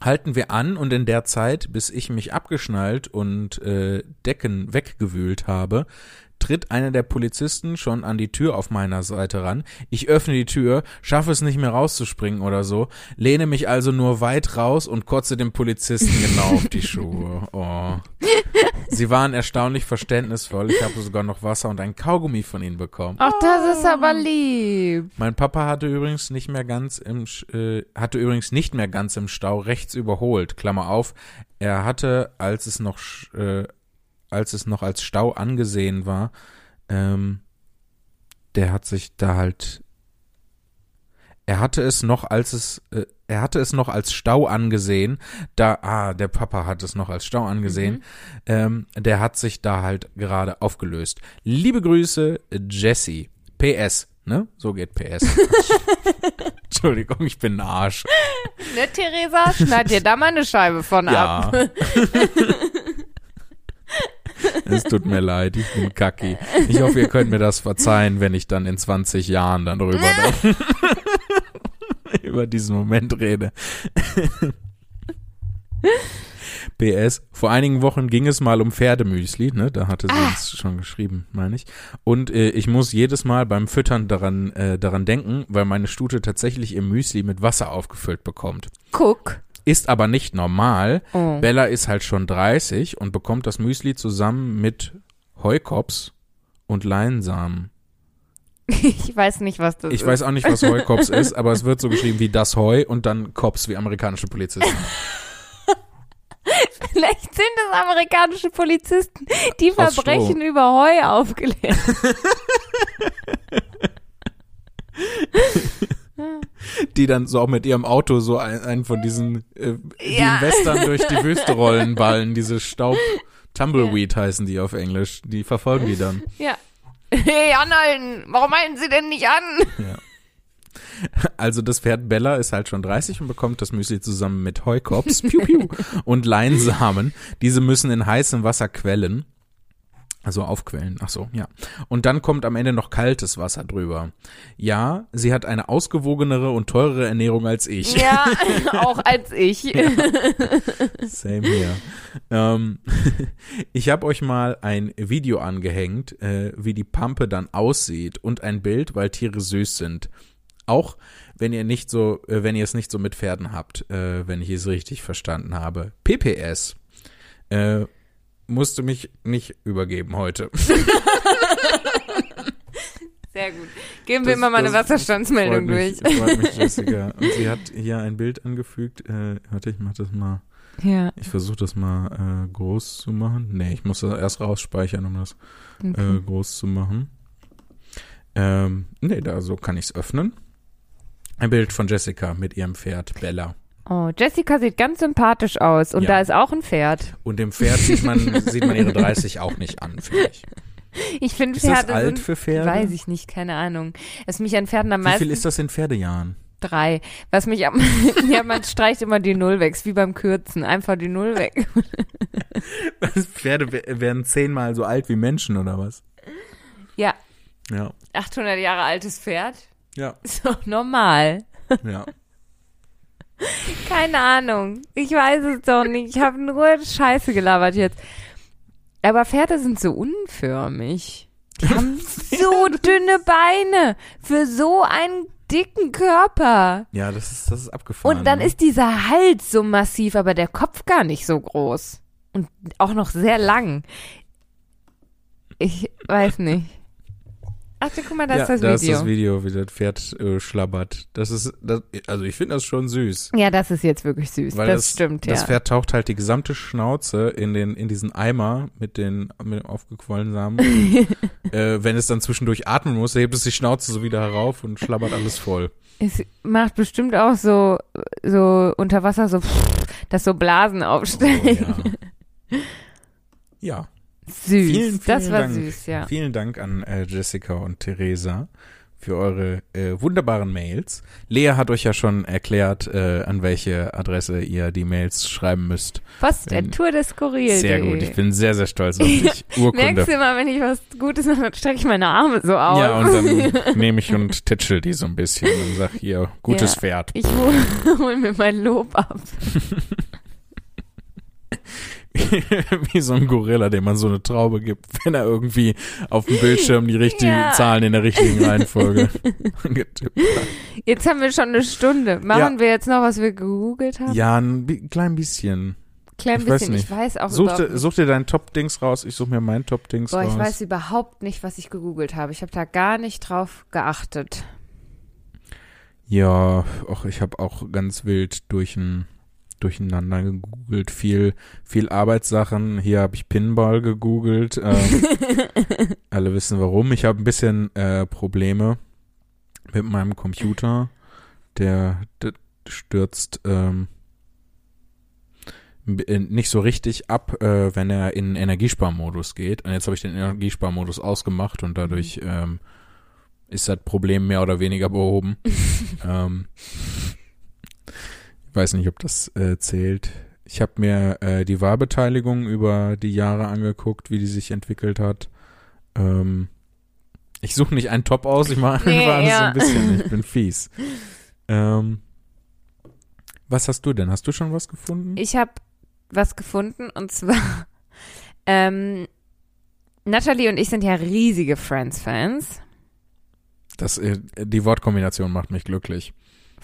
halten wir an und in der Zeit, bis ich mich abgeschnallt und äh, Decken weggewühlt habe, tritt einer der Polizisten schon an die Tür auf meiner Seite ran. Ich öffne die Tür, schaffe es nicht mehr rauszuspringen oder so, lehne mich also nur weit raus und kotze dem Polizisten genau auf die Schuhe. [LAUGHS] Oh. Sie waren erstaunlich verständnisvoll. Ich habe sogar noch Wasser und ein Kaugummi von ihnen bekommen. Ach, das ist aber lieb. Mein Papa hatte übrigens nicht mehr ganz im Sch- äh, hatte übrigens nicht mehr ganz im Stau rechts überholt. Klammer auf. Er hatte, als es noch sch- äh, als es noch als Stau angesehen war, ähm, der hat sich da halt er hatte es noch als es äh, er hatte es noch als Stau angesehen, da ah der Papa hat es noch als Stau angesehen, ähm, der hat sich da halt gerade aufgelöst. Liebe Grüße Jesse. PS, ne? So geht PS. [LAUGHS] Entschuldigung, ich bin ein Arsch. Ne, Theresa? Schneid dir da mal eine Scheibe von Ja. ab. [LAUGHS] es tut mir leid, ich bin kacki. Ich hoffe, ihr könnt mir das verzeihen, wenn ich dann in 20 Jahren dann drüber [LAUGHS] über diesen Moment rede. [LAUGHS] PS, vor einigen Wochen ging es mal um Pferdemüsli, ne? Da hatte sie uns schon geschrieben, meine ich. Und äh, ich muss jedes Mal beim Füttern daran, äh, daran denken, weil meine Stute tatsächlich ihr Müsli mit Wasser aufgefüllt bekommt. Guck. Ist aber nicht normal. Oh. Bella ist halt schon 30 und bekommt das Müsli zusammen mit Heukops und Leinsamen. [LAUGHS] Ich weiß nicht, was das Ich ist. weiß auch nicht, was Heukops [LAUGHS] ist, aber es wird so geschrieben wie das Heu und dann Cops wie amerikanische Polizisten. [LAUGHS] Vielleicht sind es amerikanische Polizisten, die Aus Verbrechen über Heu aufklären. [LAUGHS] Die dann so auch mit ihrem Auto so ein- einen von diesen, äh, Ja. in Western durch die Wüste [LAUGHS] rollen, ballen, diese Staub, Tumbleweed heißen die auf Englisch, die verfolgen die dann. Ja. [LAUGHS] Hey, anhalten! Warum halten Sie denn nicht an? Ja. Also das Pferd Bella ist halt schon 30 und bekommt das Müsli zusammen mit Heukops piu, piu, und Leinsamen. Diese müssen in heißem Wasser quellen. Also aufquellen, ach so, ja. Und dann kommt am Ende noch kaltes Wasser drüber. Ja, sie hat eine ausgewogenere und teurere Ernährung als ich. Ja, [LAUGHS] auch als ich. Same here. Ähm, [LAUGHS] ich habe euch mal ein Video angehängt, äh, wie die Pampe dann aussieht und ein Bild, weil Tiere süß sind. Auch wenn ihr nicht so, äh, wenn ihr es nicht so mit Pferden habt, äh, wenn ich es richtig verstanden habe. PPS. Äh, musste mich nicht übergeben heute. [LAUGHS] Sehr gut. Geben wir Das- immer mal eine Wasserstandsmeldung freut mich, durch. Freut mich, Jessica. [LAUGHS] Und sie hat hier ein Bild angefügt. Äh, warte, ich mach das mal. Ja. Ich versuche das mal äh, groß zu machen. Nee, ich muss das erst rausspeichern, um das äh, groß zu machen. Ähm, nee, da so kann ich es öffnen. Ein Bild von Jessica mit ihrem Pferd Bella. Oh, Jessica sieht ganz sympathisch aus und Ja. da ist auch ein Pferd. Und dem Pferd sieht man, [LAUGHS] sieht man ihre 30 auch nicht an, finde ich. Ich finde Ist das Pferde alt sind, für Pferde? weiß ich nicht, keine Ahnung. Es mich an Pferden am Wie viel meisten ist das in Pferdejahren? drei. Was mich am, [LAUGHS] ja, man streicht immer die Null weg, ist wie beim Kürzen, einfach die Null weg. [LAUGHS] Pferde we- werden zehnmal so alt wie Menschen oder was? Ja, Ja. 800 Jahre altes Pferd, Ja. ist doch normal. Ja. Keine Ahnung. Ich weiß es doch nicht. Ich habe nur Scheiße gelabert jetzt. Aber Pferde sind so unförmig. Die haben so [LAUGHS] dünne Beine für so einen dicken Körper. Ja, das ist, das ist abgefahren. Und dann ne? ist dieser Hals so massiv, aber der Kopf gar nicht so groß. Und auch noch sehr lang. Ich weiß nicht. Ach, guck mal, da ja, ist das da Video. ist das Video, wie das Pferd äh, schlabbert. Das ist, das, also ich finde das schon süß. ja, das ist jetzt wirklich süß. Weil das, stimmt, Das ja. Pferd taucht halt die gesamte Schnauze in den in diesen Eimer mit den mit dem aufgequollenen Samen. [LAUGHS] äh, wenn es dann zwischendurch atmen muss, hebt es die Schnauze so wieder herauf und schlabbert alles voll. Es macht bestimmt auch so, so unter Wasser so, dass so Blasen aufsteigen. Oh, ja. [LAUGHS] ja, Süß. Vielen, vielen das war Dank. süß, ja. vielen Dank an äh, Jessica und Theresa für eure äh, wunderbaren Mails. Lea hat euch ja schon erklärt, äh, an welche Adresse ihr die Mails schreiben müsst. Post der Tour des Skurril. Sehr gut, ich bin sehr, sehr stolz auf dich. [LAUGHS] Urkunde. Merkst du immer, wenn ich was Gutes mache, strecke ich meine Arme so aus. Ja, und dann [LAUGHS] nehme ich und tätschel die so ein bisschen und sag hier, gutes Ja. Pferd. ich hole [LAUGHS] hol mir mein Lob ab. [LAUGHS] Wie so ein Gorilla, dem man so eine Traube gibt, [LAUGHS] wenn er irgendwie auf dem Bildschirm die richtigen Ja. Zahlen in der richtigen [LAUGHS] Reihenfolge getippt hat. Jetzt haben wir schon eine Stunde. Machen Ja. wir jetzt noch, was wir gegoogelt haben? Ja, ein klein bisschen. Klein ich weiß bisschen. nicht. Ich weiß auch Such, dir- nicht. such dir dein Top-Dings raus, ich suche mir mein Top-Dings Boah, raus. ich weiß überhaupt nicht, was ich gegoogelt habe. Ich habe da gar nicht drauf geachtet. Ja, och, ich habe auch ganz wild durch ein, durcheinander gegoogelt. Viel, viel Arbeitssachen. Hier habe ich Pinball gegoogelt. Ähm, [LAUGHS] alle wissen warum. Ich habe ein bisschen äh, Probleme mit meinem Computer. Der, der stürzt ähm, äh, nicht so richtig ab, äh, wenn er in Energiesparmodus geht. Und jetzt habe ich den Energiesparmodus ausgemacht und dadurch ähm, ist das Problem mehr oder weniger behoben. [LAUGHS] ähm, weiß nicht, ob das äh, zählt. Ich habe mir äh, die Wahlbeteiligung über die Jahre angeguckt, wie die sich entwickelt hat. Ähm, ich suche nicht einen Top aus, ich mache Nee, einfach so ja. ein bisschen. Ich bin [LAUGHS] fies. Ähm, was hast du denn? Hast du schon was gefunden? Ich habe was gefunden und zwar [LAUGHS] ähm, Natalie und ich sind ja riesige Friends-Fans. Das, äh, die Wortkombination macht mich glücklich.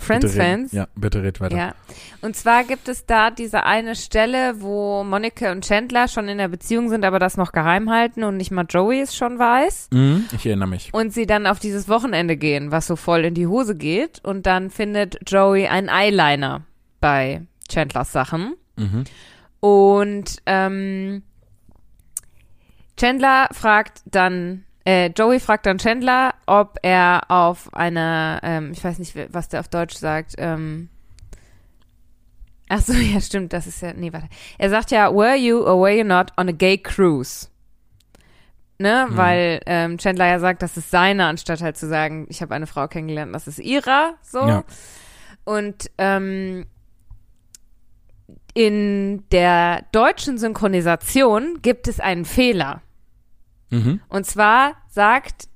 Friends-Fans. Ja, bitte red weiter. Ja. Und zwar gibt es da diese eine Stelle, wo Monika und Chandler schon in der Beziehung sind, aber das noch geheim halten und nicht mal Joey es schon weiß. Mhm, ich erinnere mich. Und sie dann auf dieses Wochenende gehen, was so voll in die Hose geht. Und dann findet Joey einen Eyeliner bei Chandlers Sachen. Mhm. Und ähm, Chandler fragt dann, äh, Joey fragt dann Chandler, ob er auf einer, ähm, ich weiß nicht, was der auf Deutsch sagt, ähm, ach so, [LAUGHS] ja, stimmt, das ist ja, nee, warte. Er sagt ja, were you or were you not on a gay cruise? Ne, Hm. weil ähm, Chandler ja sagt, das ist seine, anstatt halt zu sagen, ich habe eine Frau kennengelernt, das ist ihrer, so. Ja. Und ähm, in der deutschen Synchronisation gibt es einen Fehler. Mhm. Und zwar sagt,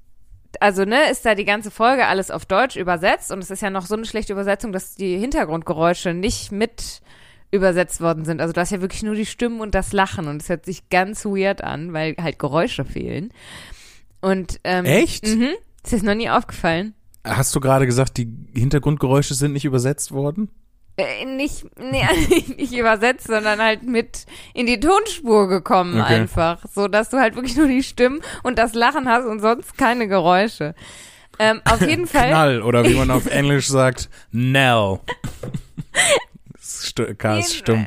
also ne, ist da die ganze Folge alles auf Deutsch übersetzt und es ist ja noch so eine schlechte Übersetzung, dass die Hintergrundgeräusche nicht mit übersetzt worden sind. Also du hast ja wirklich nur die Stimmen und das Lachen und es hört sich ganz weird an, weil halt Geräusche fehlen. Und ähm, Echt? Mhm. Ist dir das noch nie aufgefallen? Hast du gerade gesagt, die Hintergrundgeräusche sind nicht übersetzt worden? Äh, nicht, nee, [LAUGHS] nicht übersetzt, sondern halt mit in die Tonspur gekommen Okay. einfach. So dass du halt wirklich nur die Stimmen und das Lachen hast und sonst keine Geräusche. Ähm, auf [LAUGHS] jeden Fall. Knall oder wie man auf [LAUGHS] Englisch sagt, Nell. St K ist stumm.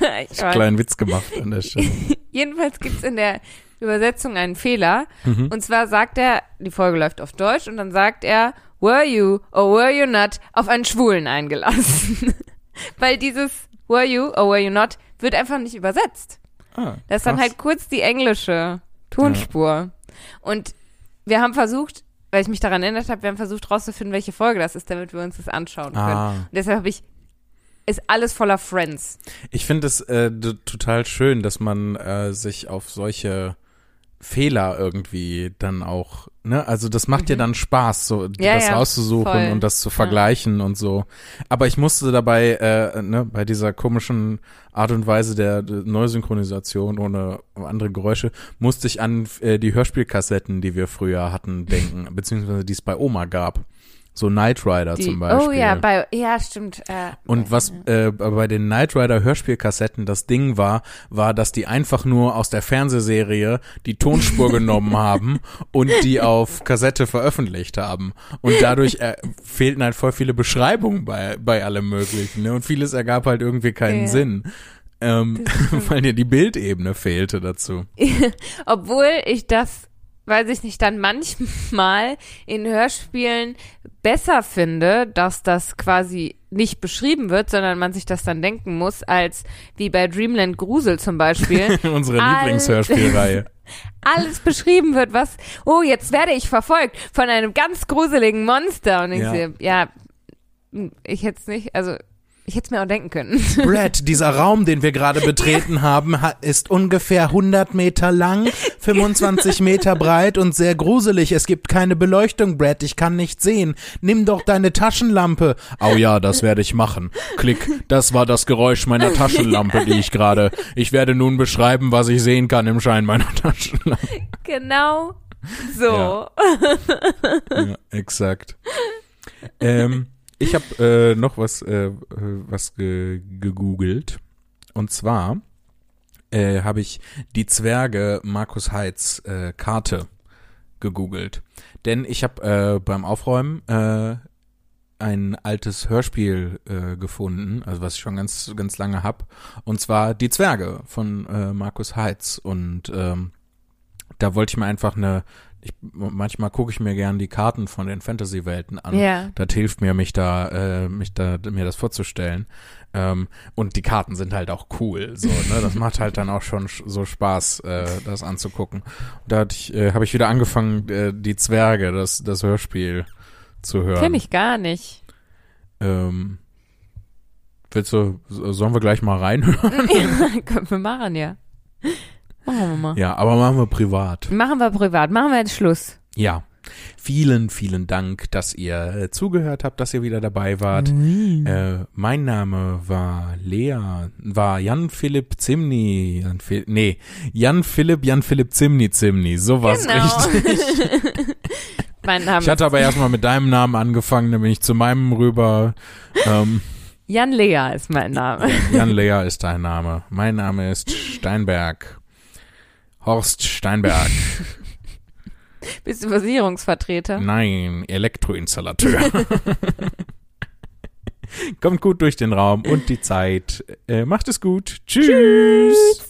ja, ich weiß. Kleinen Witz gemacht an der Stelle. Jedenfalls gibt's in der Übersetzung einen Fehler. Mhm. Und zwar sagt er, die Folge läuft auf Deutsch und dann sagt er, were you or were you not auf einen Schwulen eingelassen? [LAUGHS] Weil dieses were you or were you not wird einfach nicht übersetzt. Ah, Das ist dann halt kurz die englische Tonspur. Und wir haben versucht, weil ich mich daran erinnert habe, wir haben versucht rauszufinden, welche Folge das ist, damit wir uns das anschauen können. Ah. Und deshalb habe ich, ist alles voller Friends. Ich finde es äh, total schön, dass man äh, sich auf solche Fehler irgendwie dann auch, ne, also das macht dir dann Spaß, so Mhm. Ja, das ja, rauszusuchen voll. und das zu vergleichen und so. Aber ich musste dabei, äh, ne, bei dieser komischen Art und Weise der, der Neusynchronisation ohne andere Geräusche, musste ich an äh, die Hörspielkassetten, die wir früher hatten, denken, beziehungsweise die es bei Oma gab. So Knight Rider Die, zum Beispiel. oh ja, bei, ja, stimmt. Äh, Und was äh, bei den Knight Rider Hörspielkassetten das Ding war, war, dass die einfach nur aus der Fernsehserie die Tonspur [LAUGHS] genommen haben und die auf Kassette veröffentlicht haben. Und dadurch äh, fehlten halt voll viele Beschreibungen bei, bei allem Möglichen. Ne? Und vieles ergab halt irgendwie keinen Ja. Sinn. Ähm, [LAUGHS] weil dir die Bildebene fehlte dazu. [LAUGHS] Obwohl ich das, weiß ich nicht, dann manchmal in Hörspielen besser finde, dass das quasi nicht beschrieben wird, sondern man sich das dann denken muss, als wie bei Dreamland Grusel zum Beispiel. [LAUGHS] Unsere Lieblingshörspielreihe. [LAUGHS] alles beschrieben wird, was, oh, jetzt werde ich verfolgt von einem ganz gruseligen Monster. Und ich Ja. sehe, ja, ich hätte es nicht, also ich hätte es mir auch denken können. [LAUGHS] Brad, dieser Raum, den wir gerade betreten haben, ha- ist ungefähr 100 Meter lang, [LAUGHS] 25 Meter breit und sehr gruselig. Es gibt keine Beleuchtung, Brad, ich kann nicht sehen. Nimm doch deine Taschenlampe. Oh ja, das werde ich machen. Klick, das war das Geräusch meiner Taschenlampe, die ich gerade. Ich werde nun beschreiben, was ich sehen kann im Schein meiner Taschenlampe. genau so. Ja, exakt. Ähm, ich habe äh, noch was, äh, äh, was ge gegoogelt. Und zwar äh, habe ich die Zwerge Markus Heitz äh, Karte gegoogelt. Denn ich habe äh, beim Aufräumen äh, ein altes Hörspiel äh, gefunden, also was ich schon ganz ganz lange hab, und zwar die Zwerge von äh, Markus Heitz. Und ähm, da wollte ich mir einfach eine ich, manchmal gucke ich mir gern die Karten von den Fantasy-Welten an. Ja. Das hilft mir, mich da, äh, mich da, mir das vorzustellen. Ähm, und die Karten sind halt auch cool. So, ne? Das macht halt dann auch schon sch- so Spaß, äh, das anzugucken. Und da äh, habe ich wieder angefangen, äh, die Zwerge, das, das Hörspiel zu hören. Kenn ich gar nicht. Ähm, willst du, sollen wir gleich mal reinhören? [LAUGHS] ja, können wir machen, ja. Machen wir mal. ja, aber machen wir privat. Machen wir privat. Machen wir jetzt Schluss. Ja. Vielen, vielen Dank, dass ihr äh, zugehört habt, dass ihr wieder dabei wart. Äh, mein Name war Lea, war Jan Philipp Zimni, Jan Phil, nee, Jan Philipp, Jan Philipp Zimni Zimni, sowas richtig. [LAUGHS] mein Name Ich hatte aber erstmal mit deinem Namen angefangen, dann bin ich zu meinem rüber. Ähm, Jan Lea ist mein Name. Jan Lea ist dein Name. Mein Name ist Steinberg. Horst Steinberg. [LAUGHS] Bist du Versicherungsvertreter? Nein, Elektroinstallateur. [LAUGHS] Kommt gut durch den Raum und die Zeit. Äh, macht es gut. Tschüss.